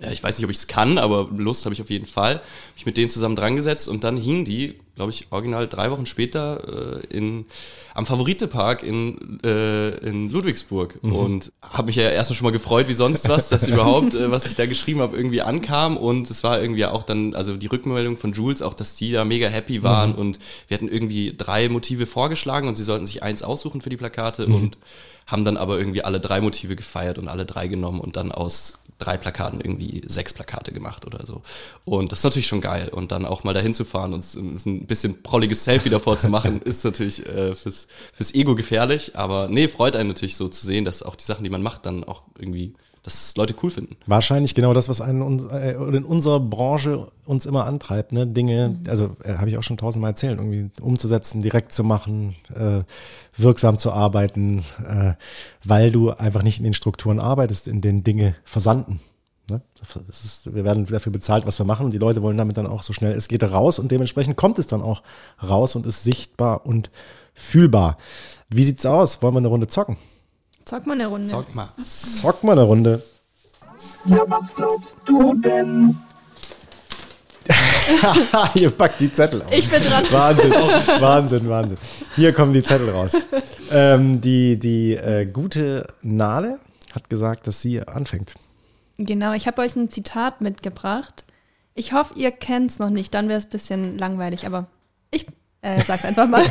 Ja, ich weiß nicht, ob ich es kann, aber Lust habe ich auf jeden Fall. Hab ich mit denen zusammen dran gesetzt und dann hingen die, glaube ich, original drei Wochen später äh, in, am Favoritepark in, äh, in Ludwigsburg. Und habe mich ja erstmal schon mal gefreut, wie sonst was, dass [LAUGHS] überhaupt, äh, was ich da geschrieben habe, irgendwie ankam. Und es war irgendwie auch dann, also die Rückmeldung von Jules, auch, dass die da mega happy waren. Und wir hatten irgendwie drei Motive vorgeschlagen und sie sollten sich eins aussuchen für die Plakate und haben dann aber irgendwie alle drei Motive gefeiert und alle drei genommen und dann aus drei Plakaten irgendwie sechs Plakate gemacht oder so. Und das ist natürlich schon geil. Und dann auch mal dahin zu fahren und ein bisschen prolliges Selfie davor zu machen, [LAUGHS] ist natürlich äh, fürs, fürs Ego gefährlich. Aber nee, freut einen natürlich so zu sehen, dass auch die Sachen, die man macht, dann auch irgendwie, dass Leute cool finden. Wahrscheinlich genau das, was einen äh, in unserer Branche uns immer antreibt, ne? Dinge, also äh, habe ich auch schon tausendmal erzählt, irgendwie umzusetzen, direkt zu machen, äh, wirksam zu arbeiten, äh, weil du einfach nicht in den Strukturen arbeitest, in denen Dinge versanden. Ne? Ist, wir werden dafür bezahlt, was wir machen und die Leute wollen damit dann auch so schnell es geht raus und dementsprechend kommt es dann auch raus und ist sichtbar und fühlbar. Wie sieht's aus? Wollen wir eine Runde zocken? Zock mal eine Runde. Sag mal. Zock mal eine Runde. Ja, was glaubst du denn? [LAUGHS] Ihr packt die Zettel aus. Ich bin dran. Wahnsinn, Wahnsinn, Wahnsinn. Hier kommen die Zettel raus. Ähm, die die äh, gute Nale hat gesagt, dass sie anfängt. Genau, ich habe euch ein Zitat mitgebracht. Ich hoffe, ihr kennt es noch nicht, dann wäre es ein bisschen langweilig, aber ich äh, sag's einfach mal.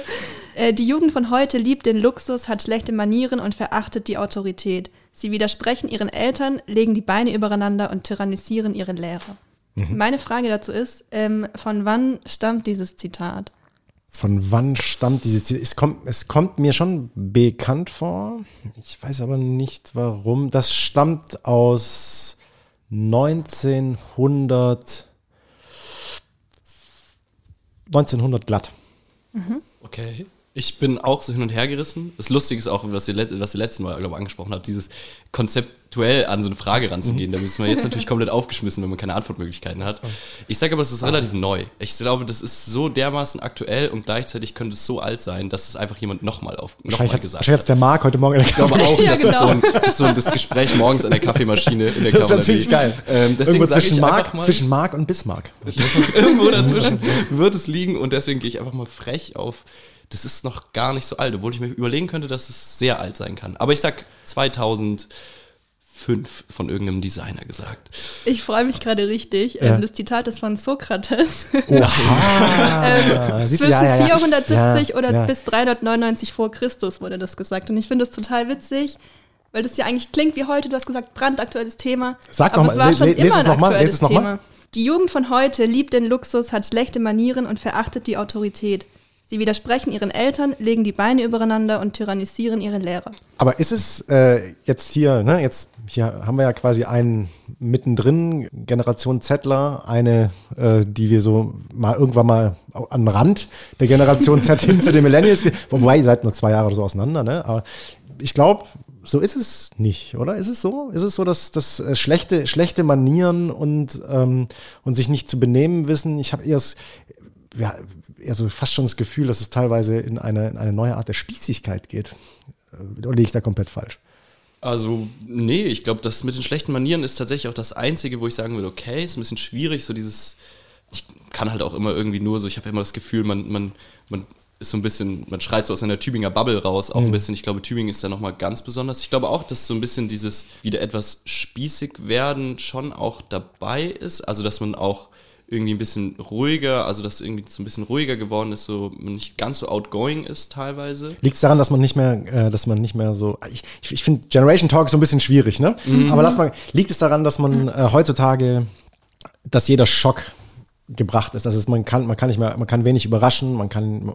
[LAUGHS] äh, die Jugend von heute liebt den Luxus, hat schlechte Manieren und verachtet die Autorität. Sie widersprechen ihren Eltern, legen die Beine übereinander und tyrannisieren ihre Lehrer. Meine Frage dazu ist, ähm, von wann stammt dieses Zitat? Von wann stammt dieses Ziel? Es kommt, es kommt mir schon bekannt vor. Ich weiß aber nicht warum. Das stammt aus 1900. 1900 glatt. Okay. Ich bin auch so hin und her gerissen. Das Lustige ist auch, was ihr, was ihr letztes Mal, glaube ich, angesprochen habt, dieses konzeptuell an so eine Frage ranzugehen. Da ist man jetzt [LAUGHS] natürlich komplett aufgeschmissen, wenn man keine Antwortmöglichkeiten hat. Ich sage aber, es ist relativ neu. Ich glaube, das ist so dermaßen aktuell und gleichzeitig könnte es so alt sein, dass es einfach jemand nochmal auf noch Wahrscheinlich mal hat gesagt wahrscheinlich der Marc heute Morgen in der Ich glaube auch, [LAUGHS] Ja, das, ist so genau. ein, das ist so ein das Gespräch morgens an der Kaffeemaschine in der Das wäre Kavallerie. ziemlich geil. Ähm, Irgendwo zwischen Marc, einfach mal, zwischen Marc und Bismarck. [LAUGHS] irgendwo dazwischen wird es liegen und deswegen gehe ich einfach mal frech auf. Das ist noch gar nicht so alt, obwohl ich mir überlegen könnte, dass es sehr alt sein kann. Aber ich sag 2005 von irgendeinem Designer gesagt. Ich freue mich gerade richtig. Ja. Ähm, das Zitat ist von Sokrates. Oha. [LAUGHS] Ähm, zwischen ja, ja, ja. 470 Ja, oder ja. bis 399 vor Christus wurde das gesagt. Und ich finde das total witzig, weil das ja eigentlich klingt wie heute. Du hast gesagt, brandaktuelles Thema. Sag aber noch es mal, war le- schon le- lese immer es ein noch mal, aktuelles lese es noch mal. Thema. Die Jugend von heute liebt den Luxus, hat schlechte Manieren und verachtet die Autorität. Sie widersprechen ihren Eltern, legen die Beine übereinander und tyrannisieren ihre Lehrer. Aber ist es äh, jetzt hier, ne, jetzt hier haben wir ja quasi einen mittendrin, Generation Zettler, eine, äh, die wir so mal irgendwann mal den Rand der Generation Z [LAUGHS] hin zu den Millennials, wobei ihr seid nur zwei Jahre so auseinander, ne? Aber ich glaube, so ist es nicht, oder? Ist es so? Ist es so, dass, dass äh, schlechte, schlechte Manieren und, ähm, und sich nicht zu benehmen wissen? Ich habe das, ja, eher so fast schon das Gefühl, dass es teilweise in eine, in eine neue Art der Spießigkeit geht. Äh, Oder liege ich da komplett falsch? Also, nee, ich glaube, das mit den schlechten Manieren ist tatsächlich auch das Einzige, wo ich sagen würde, okay, ist ein bisschen schwierig, so dieses, ich kann halt auch immer irgendwie nur so, ich habe immer das Gefühl, man, man, man ist so ein bisschen, man schreit so aus einer Tübinger Bubble raus, auch ein bisschen. Ich glaube, Tübingen ist da nochmal ganz besonders. Ich glaube auch, dass so ein bisschen dieses wieder etwas spießig werden schon auch dabei ist. Also, dass man auch irgendwie ein bisschen ruhiger, also dass irgendwie so ein bisschen ruhiger geworden ist, so man nicht ganz so outgoing ist teilweise. Liegt es daran, dass man nicht mehr, äh, dass man nicht mehr so. Ich, ich, ich finde Generation Talk so ein bisschen schwierig, ne? Aber lass mal, liegt es daran, dass man äh, heutzutage, dass jeder Schock gebracht ist. Das ist, man kann, man kann nicht mehr, man kann wenig überraschen, man kann, äh,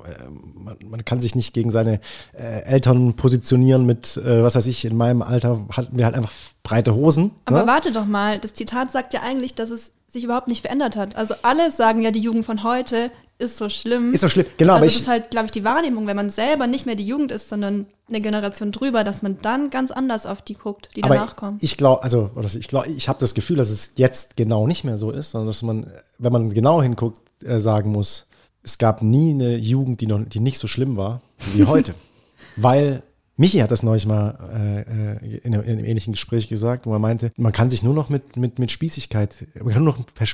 man, man kann sich nicht gegen seine äh, Eltern positionieren mit, äh, was weiß ich, in meinem Alter hatten wir halt einfach breite Hosen. Aber ne? warte doch mal, das Zitat sagt ja eigentlich, dass es sich überhaupt nicht verändert hat. Also alle sagen ja, die Jugend von heute ist so schlimm. Ist so schlimm, genau, Also aber das ich- ist halt, glaube ich, die Wahrnehmung, wenn man selber nicht mehr die Jugend ist, sondern eine Generation drüber, dass man dann ganz anders auf die guckt, die Aber danach kommen. ich glaube, also oder ich glaube, ich habe das Gefühl, dass es jetzt genau nicht mehr so ist, sondern dass man, wenn man genau hinguckt, äh, sagen muss, es gab nie eine Jugend, die noch, die nicht so schlimm war wie [LAUGHS] heute, weil Michi hat das neulich mal äh, äh, in, einem, in einem ähnlichen Gespräch gesagt, wo er meinte, man kann sich nur noch mit, mit, mit Spießigkeit, man kann nur noch per,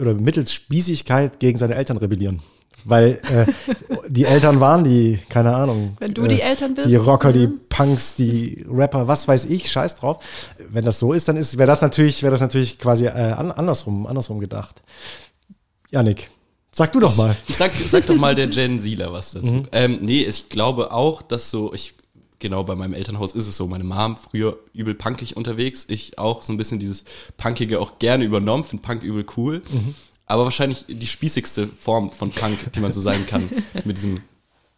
oder mittels Spießigkeit gegen seine Eltern rebellieren. Weil äh, die Eltern waren die, keine Ahnung. Wenn du die Eltern bist, Die Rocker, die mhm. Punks, die Rapper, was weiß ich, scheiß drauf. Wenn das so ist, dann ist, wäre das natürlich, wäre das natürlich quasi äh, an, andersrum, andersrum gedacht. Janik, sag du doch mal. Sag, sag doch mal der Gen Zieler was dazu. Mhm. Ähm, nee, ich glaube auch, dass so, ich, genau bei meinem Elternhaus ist es so, meine Mom früher übel punkig unterwegs, ich auch so ein bisschen dieses Punkige auch gerne übernommen, finde Punk übel cool. Mhm. Aber wahrscheinlich die spießigste Form von Punk, die man so sein kann, [LAUGHS] mit diesem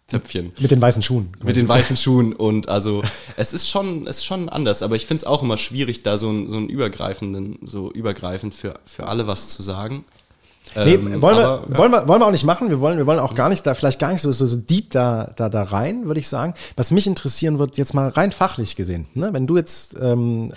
Töpfchen. Mit den weißen Schuhen. Mit den weißen Schuhen und also es ist schon, es ist schon anders, aber ich finde es auch immer schwierig, da so einen so einen übergreifenden, so übergreifend für, für alle was zu sagen. Nee, Ähm, wollen, wir, aber, ja. wollen, wir, wollen wir auch nicht machen. Wir wollen, wir wollen auch gar nicht da, vielleicht gar nicht so, so, so deep da, da, da rein, würde ich sagen. Was mich interessieren wird, jetzt mal rein fachlich gesehen. Ne? Wenn du jetzt, ähm,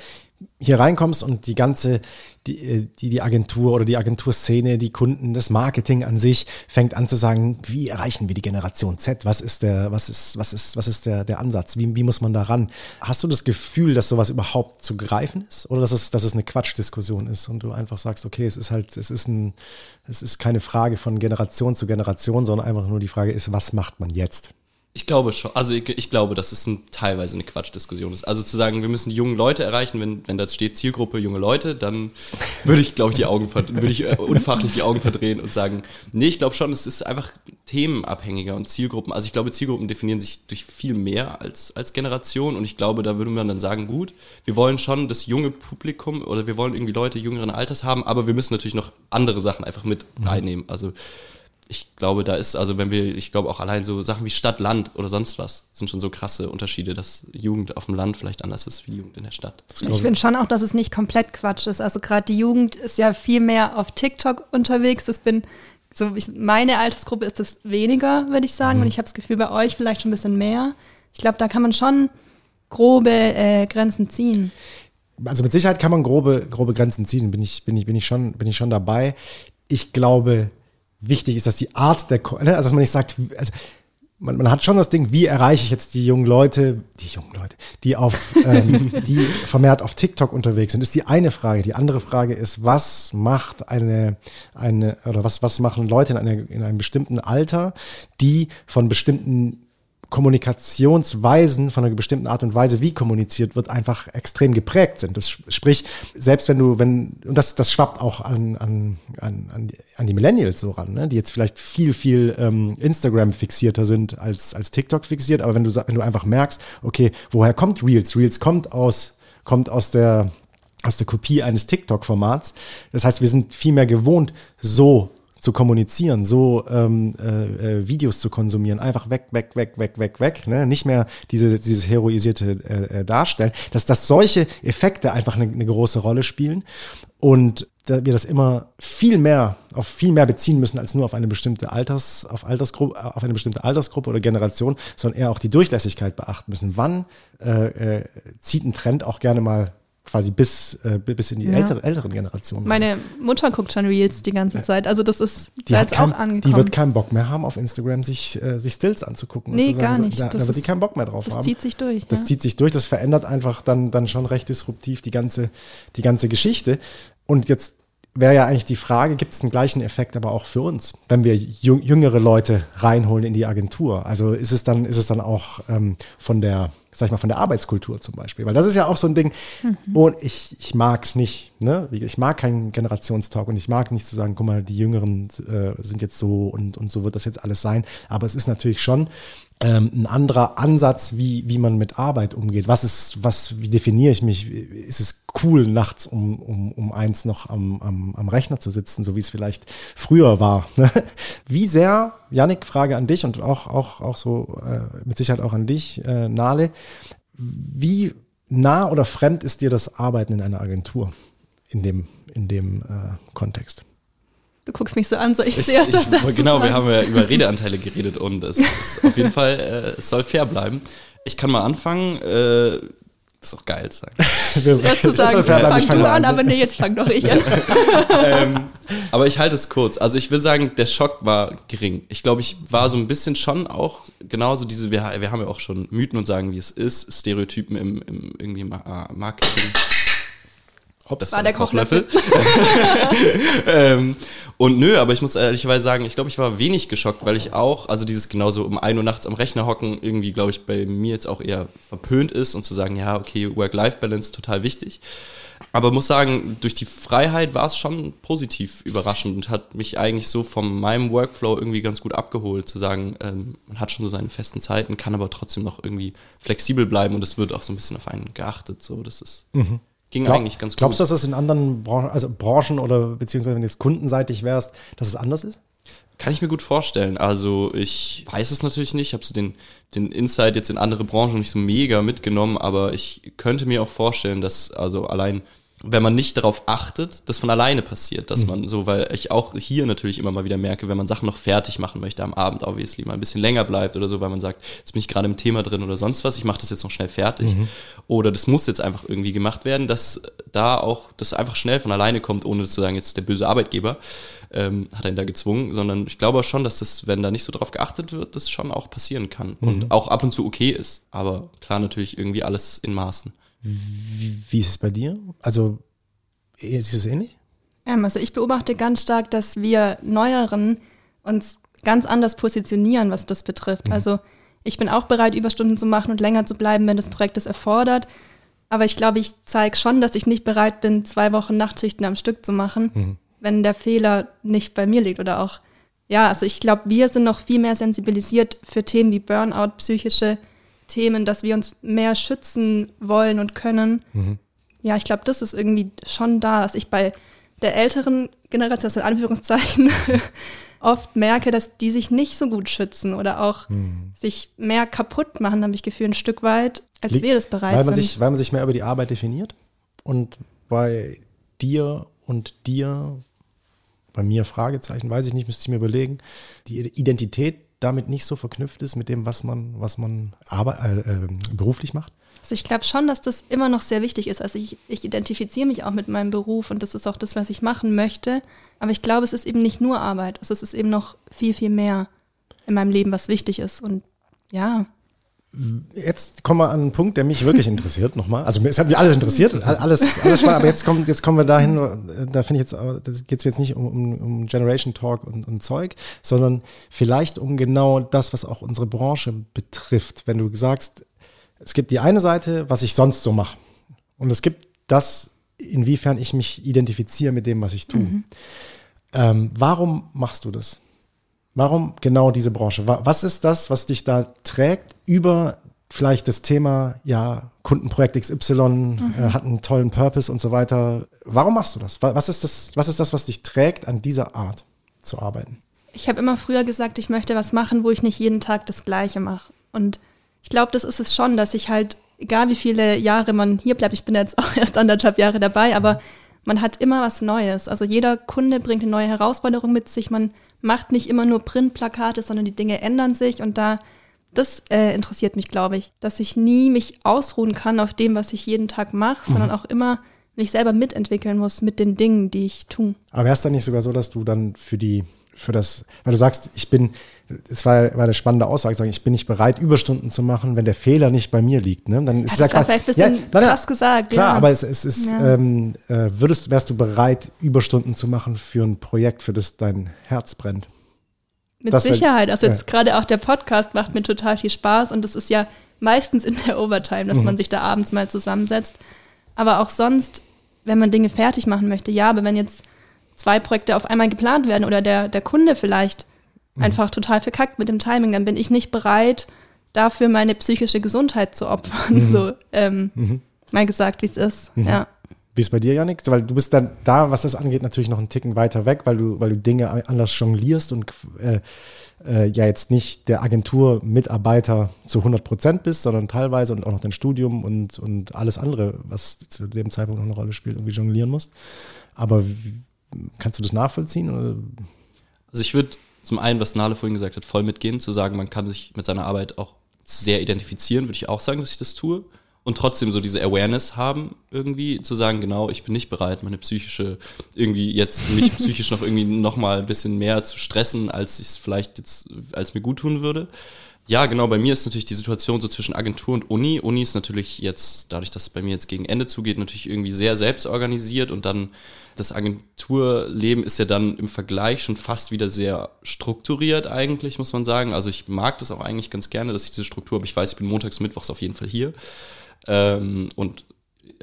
hier reinkommst und die ganze, die, äh, die, die Agentur oder die Agenturszene, die Kunden, das Marketing an sich fängt an zu sagen, wie erreichen wir die Generation Z? Was ist der, was ist, was ist, was ist der, der Ansatz? Wie, wie muss man da ran? Hast du das Gefühl, dass sowas überhaupt zu greifen ist? Oder dass es, dass es eine Quatschdiskussion ist und du einfach sagst, okay, es ist halt, es ist ein, es ist keine Frage von Generation zu Generation, sondern einfach nur die Frage ist, was macht man jetzt? Ich glaube schon. Also ich, ich glaube, dass es ein, teilweise eine Quatschdiskussion ist. Also zu sagen, wir müssen die jungen Leute erreichen, wenn, wenn da steht Zielgruppe junge Leute, dann [LAUGHS] würde ich, glaube ich, die Augen würde ich äh, unfachlich die Augen verdrehen und sagen, nee, ich glaube schon, es ist einfach themenabhängiger und Zielgruppen. Also ich glaube, Zielgruppen definieren sich durch viel mehr als, als Generation und ich glaube, da würde man dann sagen, gut, wir wollen schon das junge Publikum oder wir wollen irgendwie Leute jüngeren Alters haben, aber wir müssen natürlich noch andere Sachen einfach mit reinnehmen. Also ich glaube, da ist, also wenn wir, ich glaube auch allein so Sachen wie Stadt, Land oder sonst was, sind schon so krasse Unterschiede, dass Jugend auf dem Land vielleicht anders ist wie die Jugend in der Stadt. Ich finde schon auch, dass es nicht komplett Quatsch ist. Also gerade die Jugend ist ja viel mehr auf TikTok unterwegs. Das bin so ich, meine Altersgruppe ist das weniger, würde ich sagen. Und ich habe das Gefühl, bei euch vielleicht schon ein bisschen mehr. Ich glaube, da kann man schon grobe äh, Grenzen ziehen. also mit Sicherheit kann man grobe, grobe Grenzen ziehen, bin ich, bin ich, bin ich schon, bin ich schon dabei. Ich glaube, wichtig ist, dass die Art der, ne, also dass man nicht sagt, also man, man hat schon das Ding, wie erreiche ich jetzt die jungen Leute, die jungen Leute, die auf, [LAUGHS] ähm, die vermehrt auf TikTok unterwegs sind, ist die eine Frage. Die andere Frage ist, was macht eine, eine, oder was, was machen Leute in, eine, in einem bestimmten Alter, die von bestimmten Kommunikationsweisen von einer bestimmten Art und Weise, wie kommuniziert wird, einfach extrem geprägt sind. Das sp- sprich, selbst wenn du, wenn, und das, das schwappt auch an, an, an, an, die, Millennials so ran, ne? die jetzt vielleicht viel, viel ähm, Instagram fixierter sind als, als TikTok fixiert, aber wenn du, wenn du einfach merkst, okay, woher kommt Reels? Reels kommt aus, kommt aus der, aus der Kopie eines TikTok-Formats. Das heißt, wir sind viel mehr gewohnt, so zu kommunizieren, so ähm, äh, äh, Videos zu konsumieren, einfach weg, weg, weg, weg, weg, weg, ne? nicht mehr diese, dieses heroisierte äh, äh, Darstellen, dass, dass solche Effekte einfach eine, eine große Rolle spielen und wir das immer viel mehr auf viel mehr beziehen müssen als nur auf eine bestimmte Alters auf Altersgruppe auf eine bestimmte Altersgruppe oder Generation, sondern eher auch die Durchlässigkeit beachten müssen. Wann äh, äh, zieht ein Trend auch gerne mal quasi bis äh, bis in die Ja. ältere, älteren Generationen? Meine Mutter guckt schon Reels die ganze Zeit. Also das ist die, da jetzt auch kein, angekommen. die wird keinen Bock mehr haben, auf Instagram sich, äh, sich Stills anzugucken. Nee, gar so, nicht. Da, Das da wird die keinen Bock mehr drauf das haben. zieht sich durch. Das ja. zieht sich durch, das verändert einfach dann, dann schon recht disruptiv die ganze, die ganze Geschichte. Und jetzt wäre ja eigentlich die Frage, gibt es den gleichen Effekt aber auch für uns, wenn wir jüng- jüngere Leute reinholen in die Agentur? Also ist es dann, ist es dann auch ähm, von der, sag ich mal, von der Arbeitskultur zum Beispiel? Weil das ist ja auch so ein Ding, und ich, ich mag es nicht, ne? Ich mag keinen Generationstalk und ich mag nicht zu sagen, guck mal, die Jüngeren äh, sind jetzt so und, und so wird das jetzt alles sein. Aber es ist natürlich schon ähm, ein anderer Ansatz, wie, wie man mit Arbeit umgeht. Was ist, was, wie definiere ich mich? Ist es cool, nachts um, um, um eins noch am, am, am Rechner zu sitzen, so wie es vielleicht früher war? ne? [LAUGHS] Wie sehr, Yannick, Frage an dich und auch, auch, auch so äh, mit Sicherheit auch an dich, äh, Nale, wie nah oder fremd ist dir das Arbeiten in einer Agentur in dem, in dem äh, Kontext? Du guguckst mich so an, soll ich, Ich, zuerst was ich, dazu genau, wir sagen? haben ja über Redeanteile geredet und es [LAUGHS] ist auf jeden Fall, äh, es soll fair bleiben. Ich kann mal anfangen, äh, das ist auch geil zu sagen. [LAUGHS] Erst zu sagen, fang du an, aber nee, jetzt fang doch ich an. [LAUGHS] ähm, aber ich halte es kurz. Also ich würde sagen, der Schock war gering. Ich glaube, ich war so ein bisschen schon auch genauso diese, wir, wir haben ja auch schon Mythen und sagen, wie es ist, Stereotypen im, im irgendwie Ma- Marketing. Hopp, das War der Kochlöffel. [LAUGHS] ähm, und nö, aber ich muss ehrlicherweise sagen, ich glaube, ich war wenig geschockt, weil ich auch, also dieses genauso um 1 Uhr nachts am Rechner hocken, irgendwie, glaube ich, bei mir jetzt auch eher verpönt ist und zu sagen, ja, okay, Work-Life-Balance total wichtig. Aber muss sagen, durch die Freiheit war es schon positiv überraschend und hat mich eigentlich so von meinem Workflow irgendwie ganz gut abgeholt, zu sagen, ähm, man hat schon so seine festen Zeiten, kann aber trotzdem noch irgendwie flexibel bleiben und es wird auch so ein bisschen auf einen geachtet. So, das ist, ging Glaub, eigentlich ganz gut. glaubst du, dass das in anderen Branchen, also Branchen oder beziehungsweise wenn du jetzt kundenseitig wärst, dass es anders ist? Kann ich mir gut vorstellen. Also ich weiß es natürlich nicht, habe so den, den Insight jetzt in andere Branchen nicht so mega mitgenommen, aber ich könnte mir auch vorstellen, dass also allein wenn man nicht darauf achtet, das von alleine passiert, dass man so, weil ich auch hier natürlich immer mal wieder merke, wenn man Sachen noch fertig machen möchte am Abend, obviously mal ein bisschen länger bleibt oder so, weil man sagt, jetzt bin ich gerade im Thema drin oder sonst was, ich mache das jetzt noch schnell fertig. Oder das muss jetzt einfach irgendwie gemacht werden, dass da auch das einfach schnell von alleine kommt, ohne zu sagen, jetzt der böse Arbeitgeber ähm, hat einen da gezwungen, sondern ich glaube schon, dass das, wenn da nicht so drauf geachtet wird, das schon auch passieren kann und auch ab und zu okay ist, aber klar natürlich irgendwie alles in Maßen. Wie ist es bei dir? Also, du es ähnlich? Ähm, also ich beobachte ganz stark, dass wir Neueren uns ganz anders positionieren, was das betrifft. Also ich bin auch bereit, Überstunden zu machen und länger zu bleiben, wenn das Projekt es erfordert. Aber ich glaube, ich zeige schon, dass ich nicht bereit bin, zwei Wochen Nachtschichten am Stück zu machen, wenn der Fehler nicht bei mir liegt oder auch. Ja, also ich glaube, wir sind noch viel mehr sensibilisiert für Themen wie Burnout, psychische Themen, dass wir uns mehr schützen wollen und können. Ja, ich glaube, das ist irgendwie schon da, dass ich bei der älteren Generation, also in Anführungszeichen, [LAUGHS] oft merke, dass die sich nicht so gut schützen oder auch sich mehr kaputt machen, habe ich Gefühl, ein Stück weit, als Liegt- wir das bereit weil man sind. sich, weil man sich mehr über die Arbeit definiert und bei dir und dir, bei mir Fragezeichen, weiß ich nicht, müsste ich mir überlegen, die Identität damit nicht so verknüpft ist mit dem, was man, was man arbeit, äh, äh, beruflich macht. Also ich glaube schon, dass das immer noch sehr wichtig ist. Also ich, ich identifiziere mich auch mit meinem Beruf und das ist auch das, was ich machen möchte. Aber ich glaube, es ist eben nicht nur Arbeit. Also es ist eben noch viel, viel mehr in meinem Leben, was wichtig ist. Und ja, Jetzt kommen wir an einen Punkt, der mich wirklich interessiert nochmal. Also es hat mich alles interessiert, all- alles, alles spannend, aber jetzt kommt, jetzt kommen wir dahin, da finde ich jetzt, das geht jetzt nicht um, um, um Generation Talk und, und Zeug, sondern vielleicht um genau das, was auch unsere Branche betrifft. Wenn du sagst, es gibt die eine Seite, was ich sonst so mache. Und es gibt das, inwiefern ich mich identifiziere mit dem, was ich tue. Ähm, warum machst du das? Warum genau diese Branche? Wa- Was ist das, was dich da trägt über vielleicht das Thema, ja, Kundenprojekt XY äh, hat einen tollen Purpose und so weiter. Warum machst du das? Wa- Was ist das, was ist das, was dich trägt, an dieser Art zu arbeiten? ich habe immer früher gesagt, ich möchte was machen, wo ich nicht jeden Tag das Gleiche mache. Und ich glaube, das ist es schon, dass ich halt, egal wie viele Jahre man hier bleibt, ich bin jetzt [LAUGHS] auch erst anderthalb Jahre dabei, aber man hat immer was Neues. Also jeder Kunde bringt eine neue Herausforderung mit sich. Man macht nicht immer nur Printplakate, sondern die Dinge ändern sich und da das äh, interessiert mich, glaube ich, dass ich nie mich ausruhen kann auf dem, was ich jeden Tag mache, sondern auch immer mich selber mitentwickeln muss mit den Dingen, die ich tue. Aber wäre es dann nicht sogar so, dass du dann für die, für das, weil du sagst, ich bin, es war, war eine spannende Aussage, sagen, ich bin nicht bereit, Überstunden zu machen, wenn der Fehler nicht bei mir liegt. Ne? Dann ist Ja, das war vielleicht ein bisschen nein, krass gesagt, Klar, ja. aber es, es ist, Ja. ähm, äh, würdest, wärst du bereit, Überstunden zu machen für ein Projekt, für das dein Herz brennt? Mit Das Sicherheit. Also jetzt ja. gerade auch der Podcast macht mir total viel Spaß und das ist ja meistens in der Overtime, dass Mhm. man sich da abends mal zusammensetzt. Aber auch sonst, wenn man Dinge fertig machen möchte, ja, aber wenn jetzt zwei Projekte auf einmal geplant werden oder der, der Kunde vielleicht Mhm. einfach total verkackt mit dem Timing, dann bin ich nicht bereit, dafür meine psychische Gesundheit zu opfern. Mhm. [LAUGHS] So, ähm, mal gesagt, wie es ist. Ja. Wie ist bei dir, Janik? Weil du bist dann da, was das angeht, natürlich noch einen Ticken weiter weg, weil du, weil du Dinge anders jonglierst und äh, äh, ja jetzt nicht der Agenturmitarbeiter zu 100 Prozent bist, sondern teilweise und auch noch dein Studium und, und alles andere, was zu dem Zeitpunkt noch eine Rolle spielt, irgendwie jonglieren musst. Aber wie, kannst du das nachvollziehen? Oder? Also ich würde zum einen, was Nale vorhin gesagt hat, voll mitgehen, zu sagen, man kann sich mit seiner Arbeit auch sehr identifizieren, würde ich auch sagen, dass ich das tue. Und trotzdem so diese Awareness haben, irgendwie zu sagen, genau, ich bin nicht bereit, meine psychische, irgendwie jetzt mich [LAUGHS] psychisch noch irgendwie noch mal ein bisschen mehr zu stressen, als ich es vielleicht jetzt, als mir gut tun würde. Ja, genau, bei mir ist natürlich die Situation so zwischen Agentur und Uni. Uni ist natürlich jetzt, dadurch, dass es bei mir jetzt gegen Ende zugeht, natürlich irgendwie sehr selbst organisiert und dann das Agenturleben ist ja dann im Vergleich schon fast wieder sehr strukturiert eigentlich, muss man sagen. Also ich mag das auch eigentlich ganz gerne, dass ich diese Struktur habe. Ich weiß, ich bin montags, mittwochs auf jeden Fall hier. Ähm, und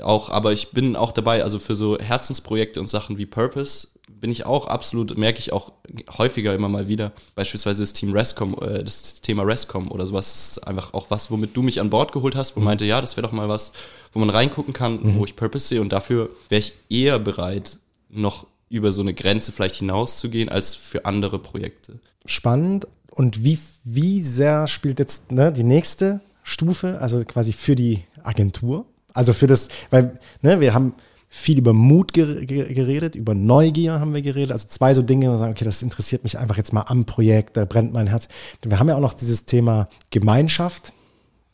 auch, aber ich bin auch dabei, also für so Herzensprojekte und Sachen wie Purpose bin ich auch absolut, merke ich auch häufiger immer mal wieder, beispielsweise das Team Rescom, äh, das Thema Rescom oder sowas, ist einfach auch was, womit du mich an Bord geholt hast, wo meinte, ja, das wäre doch mal was, wo man reingucken kann, wo ich Purpose sehe und dafür wäre ich eher bereit, noch über so eine Grenze vielleicht hinauszugehen, als für andere Projekte. Spannend. Und wie, wie sehr spielt jetzt ne, die nächste Stufe, also quasi für die Agentur? Also für das, weil ne, wir haben viel über Mut ger ger geredet, über Neugier haben wir geredet. Also zwei so Dinge, wo wir sagen, okay, das interessiert mich einfach jetzt mal am Projekt, da brennt mein Herz. Wir haben ja auch noch dieses Thema Gemeinschaft,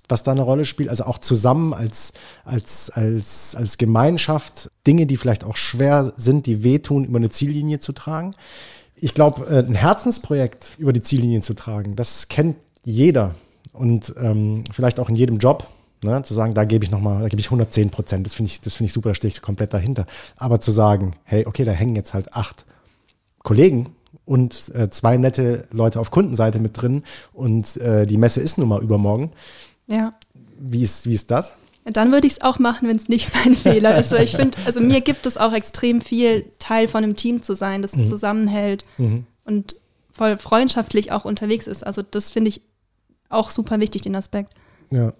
was da eine Rolle spielt. Also auch zusammen als, als, als, als Gemeinschaft Dinge, die vielleicht auch schwer sind, die wehtun, über eine Ziellinie zu tragen. Ich glaube, äh, ein Herzensprojekt über die Ziellinie zu tragen, das kennt jeder und ähm, vielleicht auch in jedem Job. Ne, zu sagen, da gebe ich nochmal, da gebe ich 110 Prozent, das finde ich, das finde ich super, da stehe ich komplett dahinter. Aber zu sagen, hey, okay, da hängen jetzt halt acht Kollegen und äh, zwei nette Leute auf Kundenseite mit drin und äh, die Messe ist nun mal übermorgen. Ja. Wie ist, wie ist das? Dann würde ich es auch machen, wenn es nicht mein [LAUGHS] Fehler ist. Weil ich finde, also mir gibt es auch extrem viel, Teil von einem Team zu sein, das Mhm. zusammenhält und voll freundschaftlich auch unterwegs ist. Also das finde ich auch super wichtig, den Aspekt. Ja.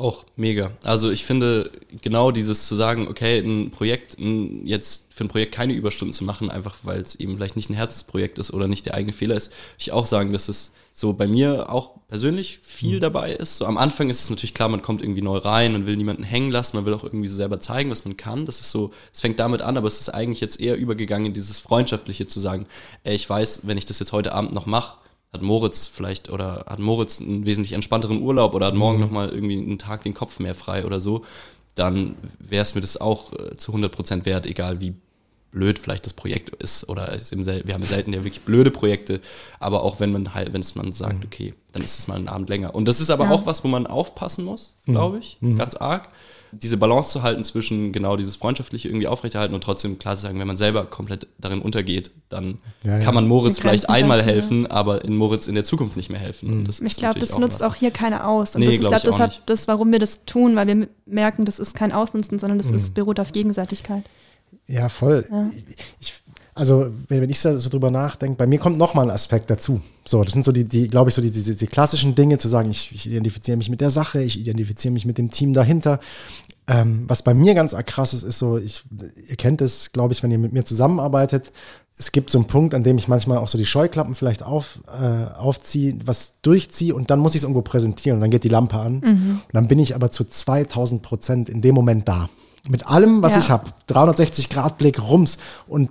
Auch mega. Also ich finde genau dieses zu sagen, okay, ein Projekt, ein, jetzt für ein Projekt keine Überstunden zu machen, einfach weil es eben vielleicht nicht ein Herzensprojekt ist oder nicht der eigene Fehler ist, würde ich auch sagen, dass es so bei mir auch persönlich viel dabei ist. So am Anfang ist es natürlich klar, man kommt irgendwie neu rein, man will niemanden hängen lassen, man will auch irgendwie so selber zeigen, was man kann. Das ist so, es fängt damit an, aber es ist eigentlich jetzt eher übergegangen in dieses Freundschaftliche zu sagen, ey, ich weiß, wenn ich das jetzt heute Abend noch mache, hat Moritz vielleicht oder hat Moritz einen wesentlich entspannteren Urlaub oder hat morgen Mhm. nochmal irgendwie einen Tag den Kopf mehr frei oder so, dann wäre es mir das auch äh, zu 100% wert, egal wie blöd vielleicht das Projekt ist oder wir haben selten ja wirklich blöde Projekte, aber auch wenn man halt, wenn es man Mhm. sagt, okay, dann ist es mal einen Abend länger. Und das ist aber Ja. auch was, wo man aufpassen muss, Mhm. glaube ich, ganz arg. Diese Balance zu halten zwischen genau dieses Freundschaftliche irgendwie aufrechterhalten und trotzdem klar zu sagen, wenn man selber komplett darin untergeht, dann Ja, ja. kann man Moritz Mit vielleicht einmal setzen, ja. helfen, aber in Moritz in der Zukunft nicht mehr helfen. Das Ich glaube, das nutzt was. auch hier keiner aus. Und Nee, das ist, glaub glaube ich auch das hat nicht. das, warum wir das tun, weil wir merken, das ist kein Ausnutzen, sondern das Mhm. ist, beruht auf Gegenseitigkeit. Ja, voll. Ich, also, wenn, wenn ich so, so drüber nachdenke, bei mir kommt noch mal ein Aspekt dazu. So, das sind so die, die glaube ich, so die, diese, die klassischen Dinge, zu sagen, ich, ich identifiziere mich mit der Sache, ich identifiziere mich mit dem Team dahinter. Ähm, was bei mir ganz krass ist, ist so, ich, ihr kennt es, glaube ich, wenn ihr mit mir zusammenarbeitet. Es gibt so einen Punkt, an dem ich manchmal auch so die Scheuklappen vielleicht auf, äh, aufziehe, was durchziehe und dann muss ich es irgendwo präsentieren und dann geht die Lampe an. Und dann bin ich aber zu 2000 Prozent in dem Moment da. Mit allem, was Ja. ich habe. 360 Grad Blick rums und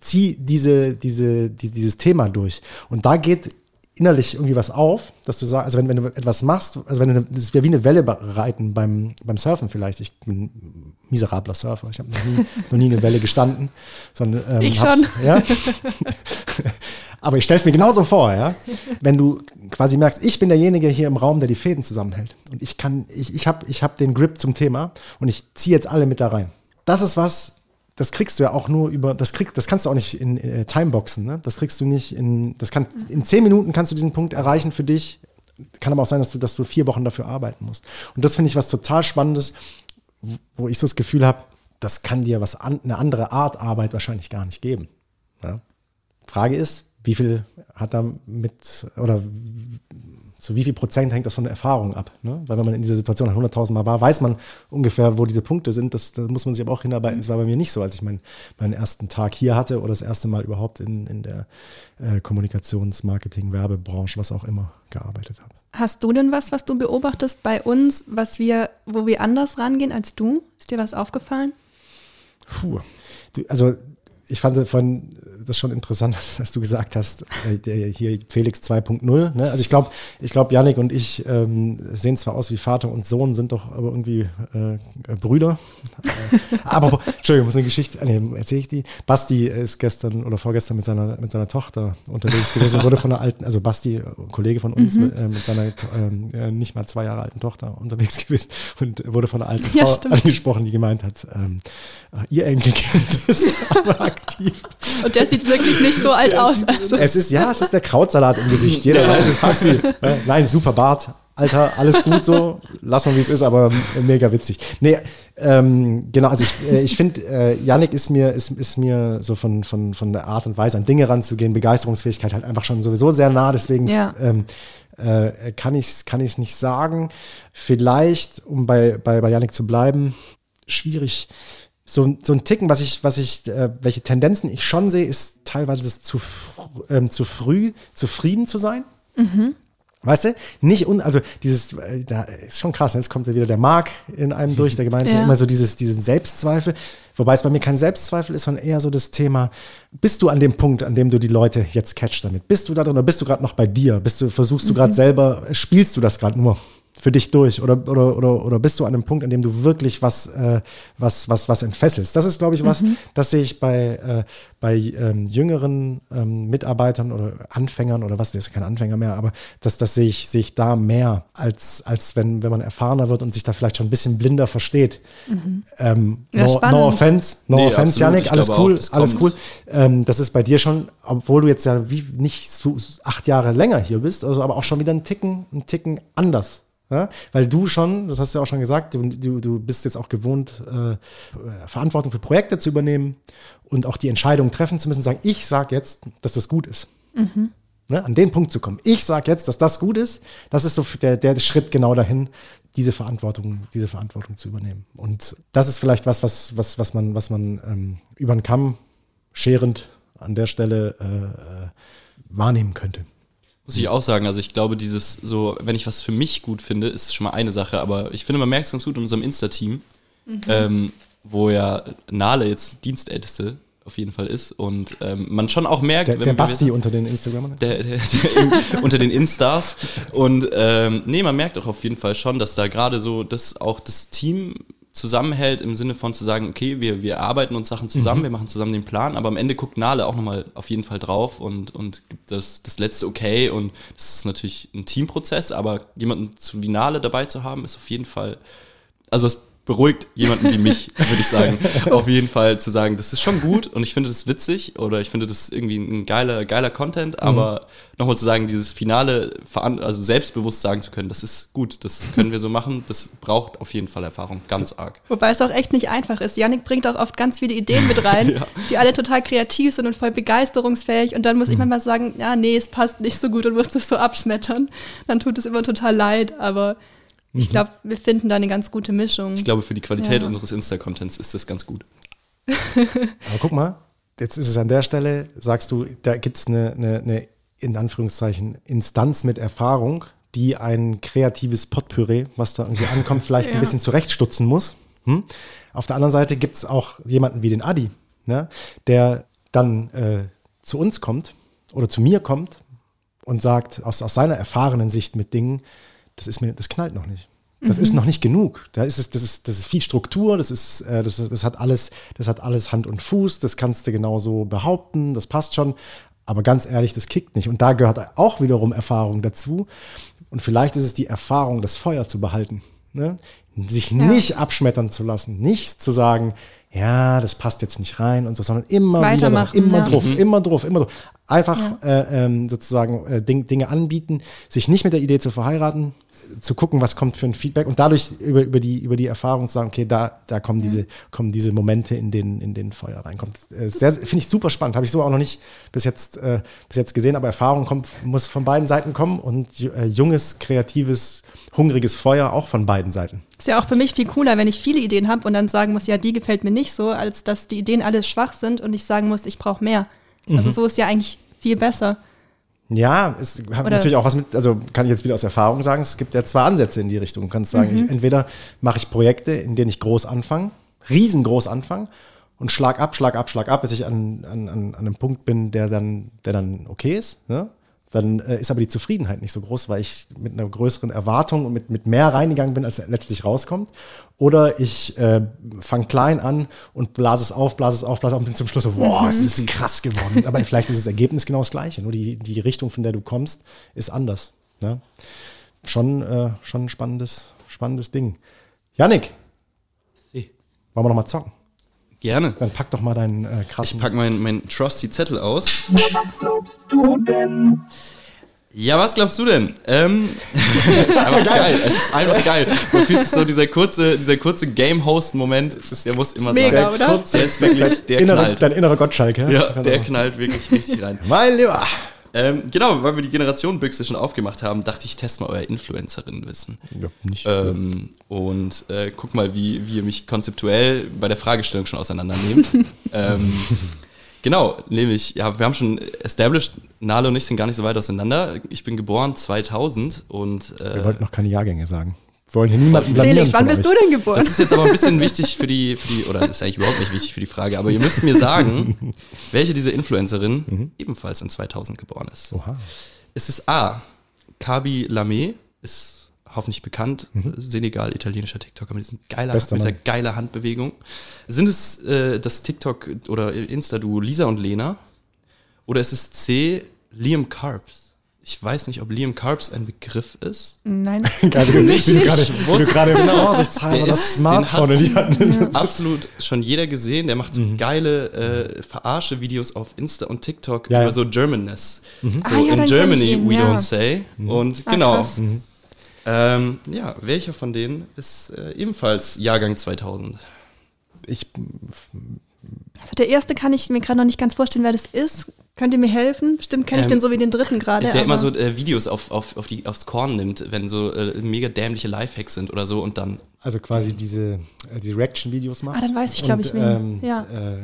zieh diese, diese, die, dieses Thema durch. Und da geht innerlich irgendwie was auf, dass du sagst, also wenn, wenn du etwas machst, also wenn du, eine- das wäre wie eine Welle reiten beim, beim Surfen vielleicht. Ich bin ein miserabler Surfer. Ich habe noch nie, [LAUGHS] noch nie eine Welle gestanden. Sondern, ähm, Ich schon. Ja? [LAUGHS] Aber ich stelle es mir genauso vor, ja. Wenn du quasi merkst, ich bin derjenige hier im Raum, der die Fäden zusammenhält. Und ich kann, ich, ich habe ich hab den Grip zum Thema und ich ziehe jetzt alle mit da rein. Das ist was, das kriegst du ja auch nur über, das kriegst, das kannst du auch nicht in, äh, Timeboxen, ne? Das kriegst du nicht in, das kann, in zehn Minuten kannst du diesen Punkt erreichen für dich. Kann aber auch sein, dass du, dass du vier Wochen dafür arbeiten musst. Und das finde ich was total Spannendes, wo- ich so das Gefühl habe, das kann dir was an, eine andere Art Arbeit wahrscheinlich gar nicht geben. Ja? Frage ist, wie viel hat da mit, oder zu wie viel Prozent hängt das von der Erfahrung ab? Ne? Weil wenn man in dieser Situation 100.000 Mal war, weiß man ungefähr, wo diese Punkte sind. Das, da muss man sich aber auch hinarbeiten. Das war bei mir nicht so, als ich mein, meinen ersten Tag hier hatte oder das erste Mal überhaupt in, in der äh, Kommunikations-, Marketing-, Werbebranche, was auch immer, gearbeitet habe. Hast du denn was, was du beobachtest bei uns, was wir, wo wir anders rangehen als du? Ist dir was aufgefallen? Puh. Du, also ich fand von das schon interessant, [LAUGHS] dass du gesagt hast, äh, hier Felix 2.0. Ne? Also ich glaube, ich glaube, Yannick und ich ähm, sehen zwar aus wie Vater und Sohn, sind doch aber irgendwie äh, Brüder. Äh, aber [LAUGHS] Entschuldigung, muss eine Geschichte. Nee, erzähle ich die. Basti ist gestern oder vorgestern mit seiner mit seiner Tochter unterwegs gewesen, wurde von einer alten, also Basti, Kollege von uns, mit, äh, mit seiner ähm, äh, nicht mal zwei Jahre alten Tochter unterwegs [LAUGHS] gewesen und wurde von einer alten Ja, Frau stimmt. angesprochen, die gemeint hat, ähm, äh, ihr Enkelkind ist aber aktiv. Und der sieht wirklich nicht so alt aus. Also, Es ist, ja, es ist der Krautsalat im Gesicht. Jeder weiß es, passt die. Nein, super Bart. Alter, alles gut so. Lass mal, wie es ist, aber mega witzig. Nee, ähm, genau, also ich, äh, ich finde, äh, Yannick ist mir, ist, ist mir so von, von, von der Art und Weise an Dinge ranzugehen, Begeisterungsfähigkeit halt einfach schon sowieso sehr nah, deswegen Ja. ähm, äh, kann ich es kann ich's nicht sagen. Vielleicht, um bei, bei, bei Yannick zu bleiben, schwierig. So, so ein Ticken, was ich, was ich, äh, welche Tendenzen ich schon sehe, ist teilweise es zu, fr ähm, zu früh zufrieden zu sein. Weißt du? Nicht un, also dieses, äh, da ist schon krass, jetzt kommt ja wieder der Mark in einem [LAUGHS] durch, der gemeint hat, Ja. immer so dieses, diesen Selbstzweifel. Wobei es bei mir kein Selbstzweifel ist, sondern eher so das Thema, bist du an dem Punkt, an dem du die Leute jetzt catch damit? Bist du da drin oder bist du gerade noch bei dir? Bist du, versuchst du gerade selber, spielst du das gerade nur? Für dich durch oder, oder, oder, oder bist du an einem Punkt, an dem du wirklich was, äh, was, was, was entfesselst? Das ist, glaube ich, was, das sehe ich bei, äh, bei ähm, jüngeren ähm, Mitarbeitern oder Anfängern oder was, der ist kein Anfänger mehr, aber das, das sehe ich, sehe ich da mehr, als, als wenn, wenn man erfahrener wird und sich da vielleicht schon ein bisschen blinder versteht. Ähm, Ja, no, offense, no Nee, offense. Janik, alles auch, cool, das alles kommt. cool. Ähm, das ist bei dir schon, obwohl du jetzt ja wie nicht so acht Jahre länger hier bist, also aber auch schon wieder ein Ticken, ein Ticken anders. Ja? Weil du schon, das hast du ja auch schon gesagt, du, du, du bist jetzt auch gewohnt, äh, Verantwortung für Projekte zu übernehmen und auch die Entscheidung treffen zu müssen, sagen, ich sage jetzt, dass das gut ist. Ne, an den Punkt zu kommen. Ich sage jetzt, dass das gut ist. Das ist so der, der Schritt genau dahin, diese Verantwortung, diese Verantwortung zu übernehmen. Und das ist vielleicht was, was, was, was man, was man ähm, über den Kamm scherend an der Stelle äh, äh, wahrnehmen könnte. Muss ich auch sagen, also ich glaube, dieses so, wenn ich was für mich gut finde, ist schon mal eine Sache, aber ich finde, man merkt es ganz gut in unserem Insta-Team, ähm, wo ja Nale jetzt Dienstälteste auf jeden Fall ist und ähm, man schon auch merkt, Der, wenn der Basti unter den Instagramern. der, der, der [LAUGHS] unter den Instars. Und ähm, nee, man merkt auch auf jeden Fall schon, dass da gerade so das auch das Team zusammenhält im Sinne von zu sagen, okay, wir, wir arbeiten uns Sachen zusammen, wir machen zusammen den Plan, aber am Ende guckt Nale auch nochmal auf jeden Fall drauf und, und gibt das, das letzte Okay und das ist natürlich ein Teamprozess, aber jemanden zu wie Nale dabei zu haben, ist auf jeden Fall, also es beruhigt jemanden wie mich, würde ich sagen. Auf jeden Fall zu sagen, das ist schon gut und ich finde das witzig oder ich finde das irgendwie ein geiler, geiler Content, aber nochmal zu sagen, dieses finale, also selbstbewusst sagen zu können, das ist gut, das können wir so machen, das braucht auf jeden Fall Erfahrung, ganz arg. Wobei es auch echt nicht einfach ist. Yannick bringt auch oft ganz viele Ideen mit rein, [LAUGHS] Ja. die alle total kreativ sind und voll begeisterungsfähig. Und dann muss ich manchmal sagen, ja, nee, es passt nicht so gut und muss das so abschmettern. Dann tut es immer total leid, aber ich glaube, wir finden da eine ganz gute Mischung. Ich glaube, für die Qualität Ja. unseres Insta-Contents ist das ganz gut. [LAUGHS] Aber guck mal, jetzt ist es an der Stelle, sagst du, da gibt es eine, eine, eine, in Anführungszeichen, Instanz mit Erfahrung, die ein kreatives Potpüree, was da irgendwie ankommt, vielleicht Ja. ein bisschen zurechtstutzen muss. Hm? Auf der anderen Seite gibt es auch jemanden wie den Adi, ne? der dann äh, zu uns kommt oder zu mir kommt und sagt, aus, aus seiner erfahrenen Sicht mit Dingen, das ist mir, das knallt noch nicht. Das ist noch nicht genug. Da ist es, das ist, das ist viel Struktur, das ist, äh, das, das hat alles, das hat alles Hand und Fuß, das kannst du genauso behaupten, das passt schon. Aber ganz ehrlich, das kickt nicht. Und da gehört auch wiederum Erfahrung dazu. Und vielleicht ist es die Erfahrung, das Feuer zu behalten. Ne? Sich nicht abschmettern zu lassen, nicht zu sagen, ja, das passt jetzt nicht rein und so, sondern immer wieder drauf, immer ja. drauf, immer drauf, immer drauf. Einfach äh, ähm, sozusagen äh, Ding, Dinge anbieten, sich nicht mit der Idee zu verheiraten, zu gucken, was kommt für ein Feedback und dadurch über, über, die, über die Erfahrung zu sagen, okay, da, da kommen, diese, kommen diese Momente, in denen, in denen Feuer reinkommt. Äh, Finde ich super spannend. Habe ich so auch noch nicht bis jetzt, äh, bis jetzt gesehen, aber Erfahrung kommt, muss von beiden Seiten kommen und äh, junges, kreatives, hungriges Feuer auch von beiden Seiten. Ist ja auch für mich viel cooler, wenn ich viele Ideen habe und dann sagen muss, ja, die gefällt mir nicht so, als dass die Ideen alle schwach sind und ich sagen muss, ich brauche mehr. Also so ist ja eigentlich viel besser. Ja, es hat Oder- natürlich auch was mit, also kann ich jetzt wieder aus Erfahrung sagen, es gibt ja zwei Ansätze in die Richtung. Du kannst sagen, Mhm. ich, entweder mache ich Projekte, in denen ich groß anfange, riesengroß anfange und schlag ab, schlag ab, schlag ab, bis ich an, an, an, an einem Punkt bin, der dann, der dann okay ist. Ne? Dann äh, ist aber die Zufriedenheit nicht so groß, weil ich mit einer größeren Erwartung und mit, mit mehr reingegangen bin, als letztlich rauskommt. Oder ich äh, fange klein an und blase es auf, blase es auf, blase es auf und bin zum Schluss so, wow, es ist krass geworden. Aber vielleicht ist das Ergebnis genau das gleiche. Nur die, die Richtung, von der du kommst, ist anders. Ne? Schon, äh, schon ein spannendes, spannendes Ding. Yannick, wollen wir noch mal zocken? Gerne. Dann pack doch mal deinen äh, Ich krassen. packe meinen mein trusty Zettel aus. Was glaubst du denn? Ja, was glaubst du denn? Ähm, es [LAUGHS] ist einfach geil. Es ist einfach geil. Man fühlt sich so dieser kurze, dieser kurze Game-Host-Moment, der muss immer mega, sein. oder? Der ist wirklich, der innere, knallt. dein innerer Gottschalk, ja? Ja, der knallt wirklich richtig rein. Mein Lieber. Ähm, genau, weil wir die Generation-Büchse schon aufgemacht haben, dachte ich, test mal euer Influencerinnen-Wissen. Ja, nicht. Ähm, und äh, guck mal, wie, wie ihr mich konzeptuell bei der Fragestellung schon auseinandernehmt. [LAUGHS] ähm, Genau, nämlich, ja, wir haben schon established, Nale und ich sind gar nicht so weit auseinander. Ich bin geboren 2000 und Wir äh, wollten noch keine Jahrgänge sagen. Wollen hier niemanden blamieren. Felix, wann bist euch. du denn geboren? das ist jetzt aber ein bisschen wichtig für die, für die, oder das ist eigentlich überhaupt nicht wichtig für die Frage, aber ihr müsst mir sagen, [LAUGHS] welche dieser Influencerin ebenfalls in 2000 geboren ist. Oha. Es ist A. Kabi Lame, ist hoffentlich bekannt, Senegal, italienischer TikToker mit, diesen geiler, mit dieser geiler Handbewegung. Sind es äh, das TikTok oder Insta-Duo Lisa und Lena? Oder ist es C. Liam Carbs? Ich weiß nicht, ob Liam Carbs ein Begriff ist. Nein. [LAUGHS] Geil, [LAUGHS] wie du, wie du gerade, wie du gerade Genau. vorsichtshalber Der das ist- Smartphone den in die Hand [LAUGHS] nimmst. Absolut schon jeder gesehen. Der macht so geile äh, Verarsche-Videos auf Insta und TikTok Ja, ja. über so Germanness. So Ah, ja, in Germany ihn, we ja. don't say. Und Ah, genau. krass. Ähm, ja, welcher von denen ist äh, ebenfalls Jahrgang 2000? Ich, Also der erste kann ich mir gerade noch nicht ganz vorstellen, wer das ist. Könnt ihr mir helfen? Stimmt, kenne ich Ähm, den so wie den dritten gerade. der immer so äh, Videos auf, auf, auf die, aufs Korn nimmt, wenn so äh, mega dämliche Lifehacks sind oder so und dann also quasi diese, äh, diese Reaction-Videos macht. Ah, dann weiß ich, glaub Und, ich, wen. Ähm, Ja. Äh,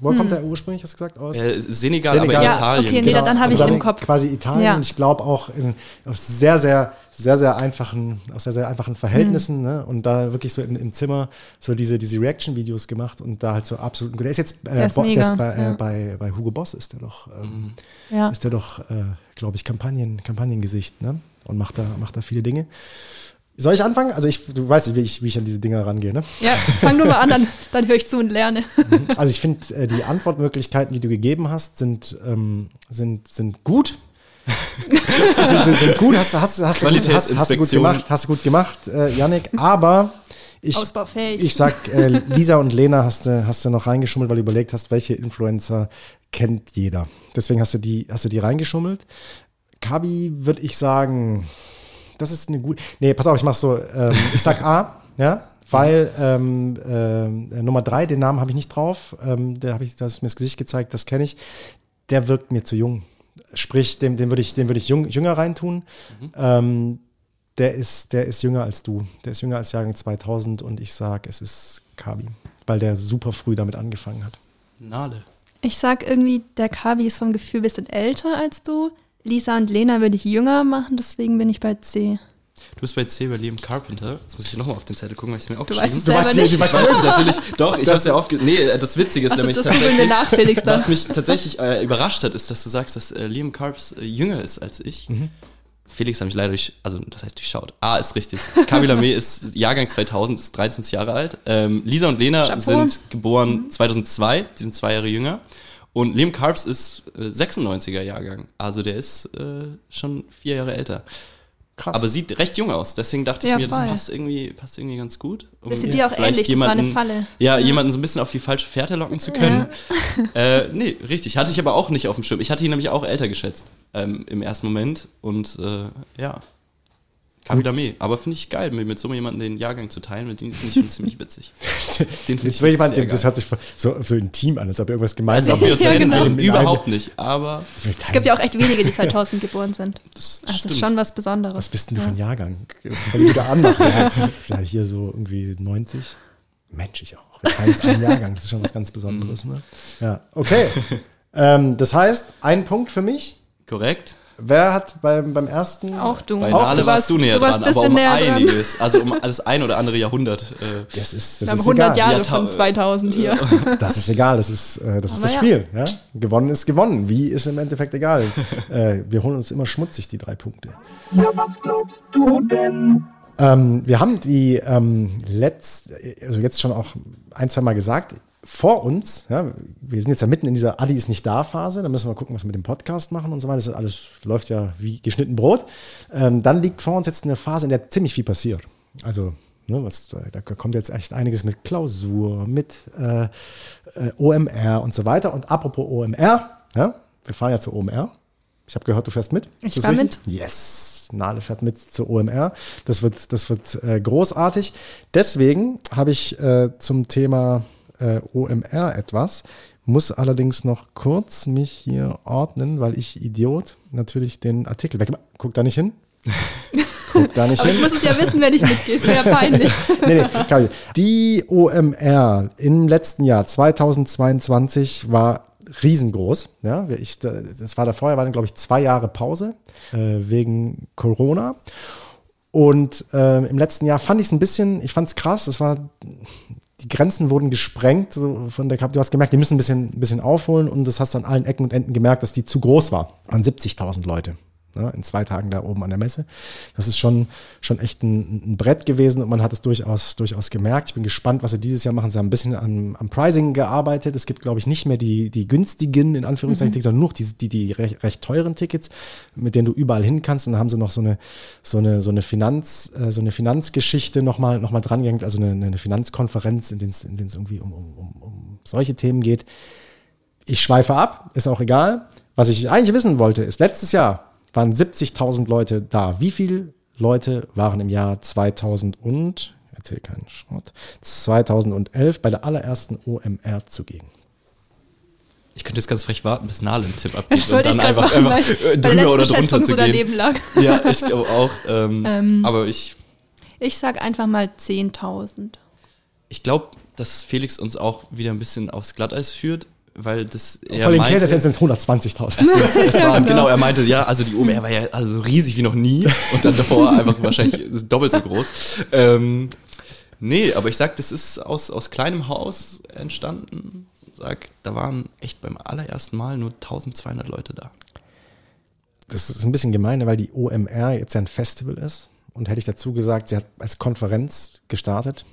wo kommt der ursprünglich, hast du gesagt, aus? äh, Senegal, Senegal. aber Ja, Italien. okay, nee, genau. dann habe ich im Kopf. Quasi Italien. Ja. Und ich glaube auch in, auf sehr, sehr, sehr, sehr einfachen, aus sehr, sehr einfachen Verhältnissen. Mhm. Ne? Und da wirklich so in, im Zimmer so diese, diese Reaction-Videos gemacht und da halt so absolut. Der ist jetzt äh, Der ist Bo- mega, ist bei, äh, ja. bei, bei Hugo Boss ist der doch, ähm, ja. ist der doch, äh, glaube ich, Kampagnen, Kampagnengesicht, ne? Und macht da, macht da viele Dinge. Soll ich anfangen? Also ich, du weißt, wie ich, wie ich an diese Dinger rangehe, ne? ja, fang du mal an, dann, dann höre ich zu und lerne. [LAUGHS] Also ich finde, äh, die Antwortmöglichkeiten, die du gegeben hast, sind, ähm, sind, sind gut. sind, sind, sind gut, hast, du- hast, hast, du gut, hast, hast du gut gemacht, hast du gut gemacht, äh, Yannick. Aber ich, Ausbaufähig. ich sag, äh, Lisa und Lena hast du, hast du noch reingeschummelt, weil du überlegt hast, welche Influencer kennt jeder. Deswegen hast du die, hast du die reingeschummelt. Kabi würde ich sagen, das ist eine gute. Nee, pass auf, ich mach so. Ähm, ich sag A, [LAUGHS] ja, weil ähm, äh, Nummer drei, den Namen habe ich nicht drauf. Ähm, der habe ich, da du mir das Gesicht gezeigt, das kenne ich. Der wirkt mir zu jung. Sprich, dem, den würde ich, den würde ich jung, jünger reintun. Ähm, der ist, der ist jünger als du. Der ist jünger als Jahrgang 2000 und ich sag, es ist Kabi, weil der super früh damit angefangen hat. Nale. Ich sag irgendwie, der Kabi ist vom Gefühl ein bisschen älter als du. Lisa und Lena würde ich jünger machen, deswegen bin ich bei C. Du bist bei C bei Liam Carpenter. Jetzt muss ich nochmal auf den Zettel gucken, weil ich es mir Du aufgeschrieben weißt es Du weißt- nicht. du Ich weiß es natürlich. Doch, ich habe es ja aufge... Nee, äh, das Witzige ist Also nämlich das tatsächlich... nach, Felix, dann. Was mich tatsächlich äh, überrascht hat, ist, dass du sagst, dass äh, Liam Carbs äh, jünger ist als ich. Mhm. Felix hat mich leider durch, also das heißt durchschaut. A ist richtig. Camila May ist Jahrgang 2000, ist 23 Jahre alt. Ähm, Lisa und Lena Chapeau. sind Mhm. geboren 2002, die sind zwei Jahre jünger. Und Liam Carbs ist äh, 96er Jahrgang, also der ist äh, schon vier Jahre älter. Krass. Aber sieht recht jung aus. Deswegen dachte ich Ja, mir, das voll. passt irgendwie, passt irgendwie ganz gut. Um Bisschen dir auch ähnlich, das war eine Falle. Ja, jemanden so ein bisschen auf die falsche Fährte locken zu können. [LAUGHS] Äh, nee, richtig. Hatte ich aber auch nicht auf dem Schirm. Ich hatte ihn nämlich auch älter geschätzt ähm, im ersten Moment. Und äh, ja, Kabidame. Aber finde ich geil, mit, mit so jemandem den Jahrgang zu teilen. Mit dem finde ich schon ziemlich witzig. [LAUGHS] Den finde ich mal, sehr das geil. hört sich so, so intim an, als ob wir irgendwas gemeinsam wir uns Ja, genau. Überhaupt nicht. Aber Es gibt ja auch echt wenige, die 2000 [LAUGHS] geboren sind. das Also stimmt. ist schon was Besonderes. Was bist denn du für ein Jahrgang? Das kann ich wieder anmachen. Ja, ja, hier so irgendwie 90. Mensch, ich auch. Wir teilen jetzt einen Jahrgang. Das ist schon was ganz Besonderes. Ne? Ja, okay. Ähm, das heißt, ein Punkt für mich. Korrekt. Wer hat beim, beim ersten. Auch du. Bei Auch Nale du warst du näher du warst dran, aber um näher dran. einiges. Also um das ein oder andere Jahrhundert. Äh, Das ist, Wir das haben ist 100 egal. Jahre Ja, von 2000 hier. Das ist egal. Das ist, äh, das, ist das ja. Spiel. Ja? Gewonnen ist gewonnen. Wie ist im Endeffekt egal. [LAUGHS] äh, wir holen uns immer schmutzig die drei Punkte. Ja, was glaubst du denn? Ähm, wir haben die ähm, letzt, also jetzt schon auch ein, zwei Mal gesagt, vor uns, ja, wir sind jetzt ja mitten in dieser Adi ist nicht da Phase, da müssen wir gucken, was wir mit dem Podcast machen und so weiter. Das alles läuft ja wie geschnitten Brot. Ähm, dann liegt vor uns jetzt eine Phase, in der ziemlich viel passiert. Also, ne, was, da kommt jetzt echt einiges mit Klausur, mit äh, äh, OMR und so weiter. Und apropos OMR, ja, wir fahren ja zur OMR. Ich habe gehört, du fährst mit. Ich Ist das fahr richtig? Yes, Nale fährt mit zur OMR. Das wird, das wird äh, großartig. Deswegen habe ich äh, zum Thema äh, OMR etwas, muss allerdings noch kurz mich hier ordnen, weil ich Idiot natürlich den Artikel weg. Guck da nicht hin. [LAUGHS] Guck da nicht Aber ich hin. muss es ja wissen, wenn ich mitgehe. Ist ja [LAUGHS] peinlich. Nee, nee. Die OMR im letzten Jahr, 2022, war riesengroß. Ja, ich, das war da vorher, waren glaube ich zwei Jahre Pause äh, wegen Corona. Und äh, im letzten Jahr fand ich es ein bisschen, ich fand es krass, es war, die Grenzen wurden gesprengt so von der Du hast gemerkt, die müssen ein bisschen, ein bisschen aufholen und das hast du an allen Ecken und Enden gemerkt, dass die zu groß war. An 70.000 Leute ne, in zwei Tagen da oben an der Messe. Das ist schon, schon echt ein, ein, Brett gewesen und man hat es durchaus, durchaus gemerkt. Ich bin gespannt, was sie dieses Jahr machen. Sie haben ein bisschen am, am Pricing gearbeitet. Es gibt, glaube ich, nicht mehr die, die günstigen, in Anführungszeichen, mhm. sondern nur die, die, die recht, recht, teuren Tickets, mit denen du überall hin kannst. Und da haben sie noch so eine, so eine, so eine Finanz, äh, so eine Finanzgeschichte nochmal noch mal dran gehängt, also eine, eine Finanzkonferenz, in denen es in den's irgendwie um, um, um, um solche Themen geht. Ich schweife ab, ist auch egal. Was ich eigentlich wissen wollte, ist letztes Jahr waren 70.000 Leute da. Wie viele Leute waren im Jahr 2000 und, erzähl keinen Schrott, 2011 bei der allerersten OMR zugegen? Ich könnte jetzt ganz frech warten, bis Nahle einen Tipp [LAUGHS] abgibt und dann einfach, machen, einfach weil, drüber oder drunter zu so gehen. Lag. Ja, ich glaube auch. Ähm, ähm, aber ich. Ich sag einfach mal 10.000. Ich glaube, dass Felix uns auch wieder ein bisschen aufs Glatteis führt weil das er Von den meinte, sind 120.000. Es, es waren, genau, er meinte, ja, also die OMR war ja also so riesig wie noch nie und dann davor einfach wahrscheinlich doppelt so groß. Ähm, nee, aber ich sag, das ist aus, aus kleinem Haus entstanden. Sag, da waren echt beim allerersten Mal nur 1200 Leute da. Das ist ein bisschen gemein, weil die OMR jetzt ja ein Festival ist. Und hätte ich dazu gesagt, sie hat als Konferenz gestartet.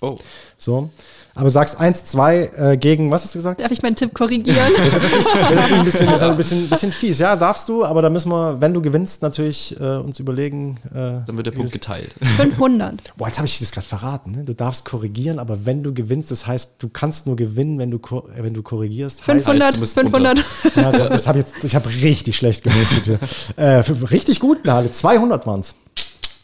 Oh. So. Aber sagst 1, 2 äh, gegen, was hast du gesagt? Darf ich meinen Tipp korrigieren? das ist natürlich, das ist natürlich ein, bisschen, das ist ein [LAUGHS] bisschen, bisschen, fies. Ja, darfst du, aber da müssen wir, wenn du gewinnst, natürlich äh, uns überlegen. Äh, Dann wird der Punkt geteilt. 500. [LAUGHS] Boah, jetzt habe ich das gerade verraten. Ne? Du darfst korrigieren, aber wenn du gewinnst, das heißt, du kannst nur gewinnen, wenn du, wenn du korrigierst. 500, heißt, 500. Ja, also, das habe jetzt, ich habe richtig schlecht gemäßigt. äh, richtig gut, Nale. 200 waren es.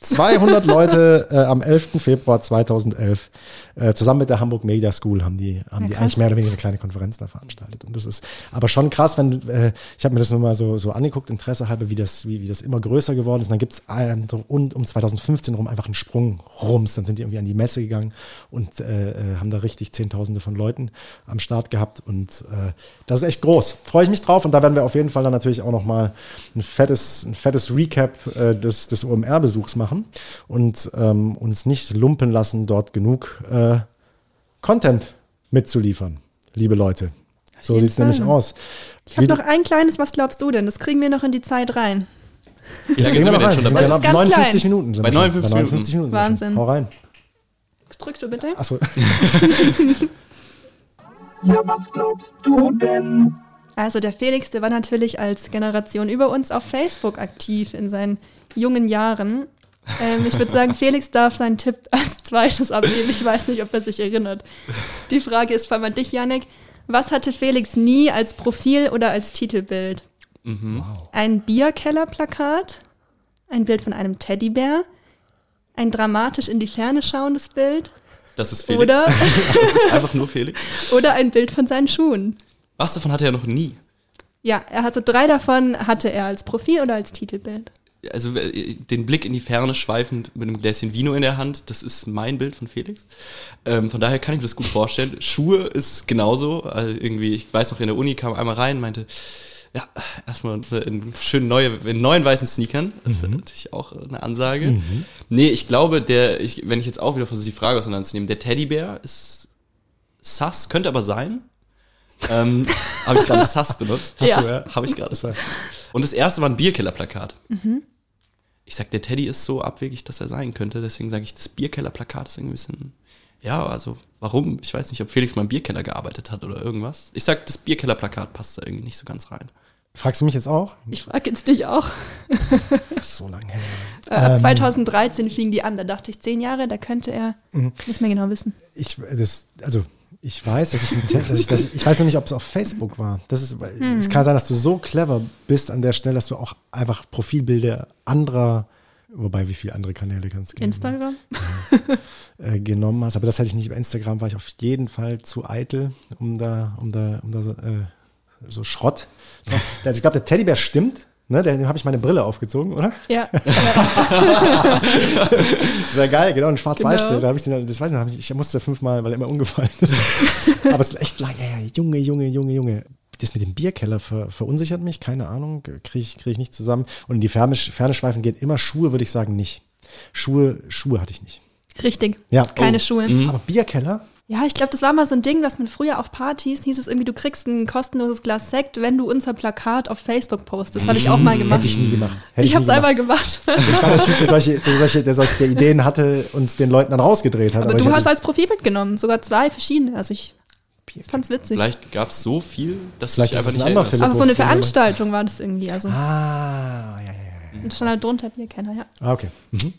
200 Leute äh, am 11. Februar 2011 äh, zusammen mit der Hamburg Media School haben die, haben ja, die eigentlich mehr oder weniger eine kleine Konferenz da veranstaltet. Und das ist aber schon krass, wenn äh, ich habe mir das nur mal so, so angeguckt, Interesse halber, wie das, wie, wie das immer größer geworden ist. Und dann gibt es ähm, um, um 2015 rum einfach einen Sprung rums. Dann sind die irgendwie an die Messe gegangen und äh, äh, haben da richtig Zehntausende von Leuten am Start gehabt. Und äh, das ist echt groß. Freue ich mich drauf. Und da werden wir auf jeden Fall dann natürlich auch nochmal ein fettes, ein fettes Recap äh, des, des OMR-Besuchs machen machen und ähm, uns nicht lumpen lassen, dort genug äh, Content mitzuliefern, liebe Leute. So sieht es nämlich aus. Ich habe noch ein kleines, was glaubst du denn? Das kriegen wir noch in die Zeit rein. Das kriegen wir noch rein. Sind ja 59 klein. Minuten. Bei 59, 59 Minuten. Wahnsinn. Hau rein. Drück du bitte. Achso. [LAUGHS] ja, was glaubst du denn? Also der Felix, der war natürlich als Generation über uns auf Facebook aktiv in seinen jungen Jahren ähm, ich würde sagen, Felix darf seinen Tipp als zweites abgeben. Ich weiß nicht, ob er sich erinnert. Die Frage ist vor allem an dich, Janik. Was hatte Felix nie als Profil oder als Titelbild? Mhm. Wow. Ein Bierkellerplakat, ein Bild von einem Teddybär, ein dramatisch in die Ferne schauendes Bild. Das ist Felix. Oder, [LAUGHS] das ist einfach nur Felix. Oder ein Bild von seinen Schuhen. Was davon hatte er noch nie? Ja, er hatte drei davon hatte er als Profil oder als Titelbild also äh, den Blick in die Ferne schweifend mit einem Gläschen Vino in der Hand, das ist mein Bild von Felix. Ähm, von daher kann ich mir das gut vorstellen. Schuhe ist genauso. Also irgendwie, ich weiß noch, in der Uni kam einmal rein, meinte, ja, erstmal in schönen neue, in neuen weißen Sneakern. Das mhm. ist natürlich auch eine Ansage. Mhm. Nee, ich glaube, der, ich, wenn ich jetzt auch wieder versuche, die Frage auseinanderzunehmen, der Teddybär ist sass, könnte aber sein. Ähm, habe ich gerade sass benutzt? Hast ja. ja? Habe ich gerade. Und das erste war ein Bierkellerplakat. Mhm ich sag, der Teddy ist so abwegig, dass er sein könnte. Deswegen sage ich, das Bierkellerplakat ist irgendwie ein bisschen, ja, also warum? Ich weiß nicht, ob Felix mal im Bierkeller gearbeitet hat oder irgendwas. Ich sag, das Bierkellerplakat passt da irgendwie nicht so ganz rein. Fragst du mich jetzt auch? Ich frage jetzt dich auch. So lange her. Äh, ab ähm, 2013 fliegen die an. Da dachte ich, zehn Jahre, da könnte er mhm. nicht mehr genau wissen. Ich, das, also ich weiß, dass ich, dass ich, dass ich, ich weiß noch nicht, ob es auf Facebook war. Das ist, hm. Es kann sein, dass du so clever bist an der Stelle, dass du auch einfach Profilbilder anderer, wobei wie viele andere Kanäle kannst du Instagram? Ja, äh, genommen hast. Aber das hätte ich nicht. Bei Instagram war ich auf jeden Fall zu eitel, um da, um da, um da äh, so Schrott. [LAUGHS] Also ich glaube, der Teddybär stimmt. Ne, dem habe ich meine Brille aufgezogen, oder? Ja. [LAUGHS] [LAUGHS] Sehr geil, genau, ein Schwarz-Weiß-Bild. Genau. Da habe ich den, das weiß ich noch, ich, ich musste fünfmal, weil er immer umgefallen ist. [LAUGHS] Aber es ist echt lange her. Junge, Junge, Junge, Junge. Das mit dem Bierkeller ver, verunsichert mich, keine Ahnung, kriege ich, krieg ich nicht zusammen. Und in die Ferne, Ferne schweifen geht immer Schuhe, würde ich sagen, nicht. Schuhe, Schuhe hatte ich nicht. Richtig. Ja, Keine oh. Schuhe. Mhm. Aber Bierkeller? Ja, ich glaube, das war mal so ein Ding, was man früher auf Partys hieß es irgendwie, du kriegst ein kostenloses Glas Sekt, wenn du unser Plakat auf Facebook postest. Habe ich auch mal gemacht. Hätte ich nie gemacht. Hätte ich nie habe es gemacht. einmal gemacht. Ich war der Typ, der solche, der solche, der solche Ideen hatte und es den Leuten dann rausgedreht hat. Aber ich du hast als Profil mitgenommen, sogar zwei verschiedene. Also ich fand's witzig. Vielleicht gab es so viel, dass Vielleicht du dich ist einfach es nicht ein. Also so eine Veranstaltung war das irgendwie. Also ah, ja, ja. Und da stand halt drunter Bierkenner, ja. Ah, okay. Mhm.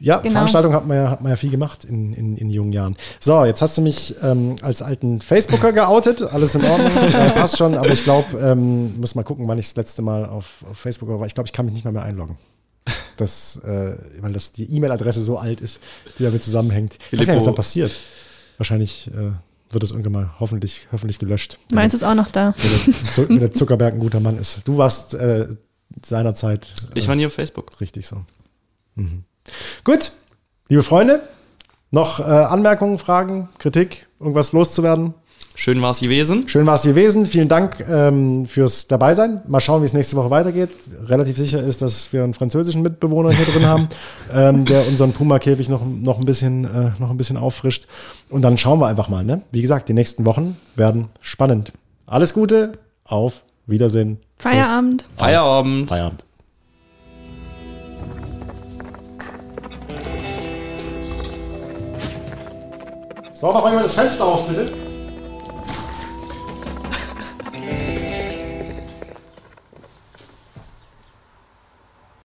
Ja, Genau. Veranstaltung hat man, ja, hat man ja viel gemacht in, in, in jungen Jahren. So, jetzt hast du mich ähm, als alten Facebooker [LAUGHS] geoutet. Alles in Ordnung, äh, passt schon. Aber ich glaube, ähm, muss mal gucken, wann ich das letzte Mal auf, auf Facebook war. Ich glaube, ich kann mich nicht mehr, mehr einloggen. Das, äh, weil das die E-Mail-Adresse so alt ist, die damit zusammenhängt. Ich weiß gar nicht, was dann passiert. Wahrscheinlich äh, wird es irgendwann mal hoffentlich, hoffentlich gelöscht. Meins ist auch noch da. Wenn der, Zu- wenn der Zuckerberg ein guter Mann ist. Du warst äh, seinerzeit äh, Ich war nie auf Facebook. Richtig so. Mhm. Gut, liebe Freunde, noch äh, Anmerkungen, Fragen, Kritik, irgendwas loszuwerden? Schön war es gewesen. Schön war es gewesen. Vielen Dank ähm, fürs Dabeisein. Mal schauen, wie es nächste Woche weitergeht. Relativ sicher ist, dass wir einen französischen Mitbewohner hier drin haben, [LAUGHS] ähm, der unseren Puma-Käfig noch, noch, ein bisschen, äh, noch ein bisschen auffrischt. Und dann schauen wir einfach mal. Ne? Wie gesagt, die nächsten Wochen werden spannend. Alles Gute, auf Wiedersehen. Feierabend. Tschüss. Feierabend. Feierabend. So, mach mal das Fenster auf, bitte.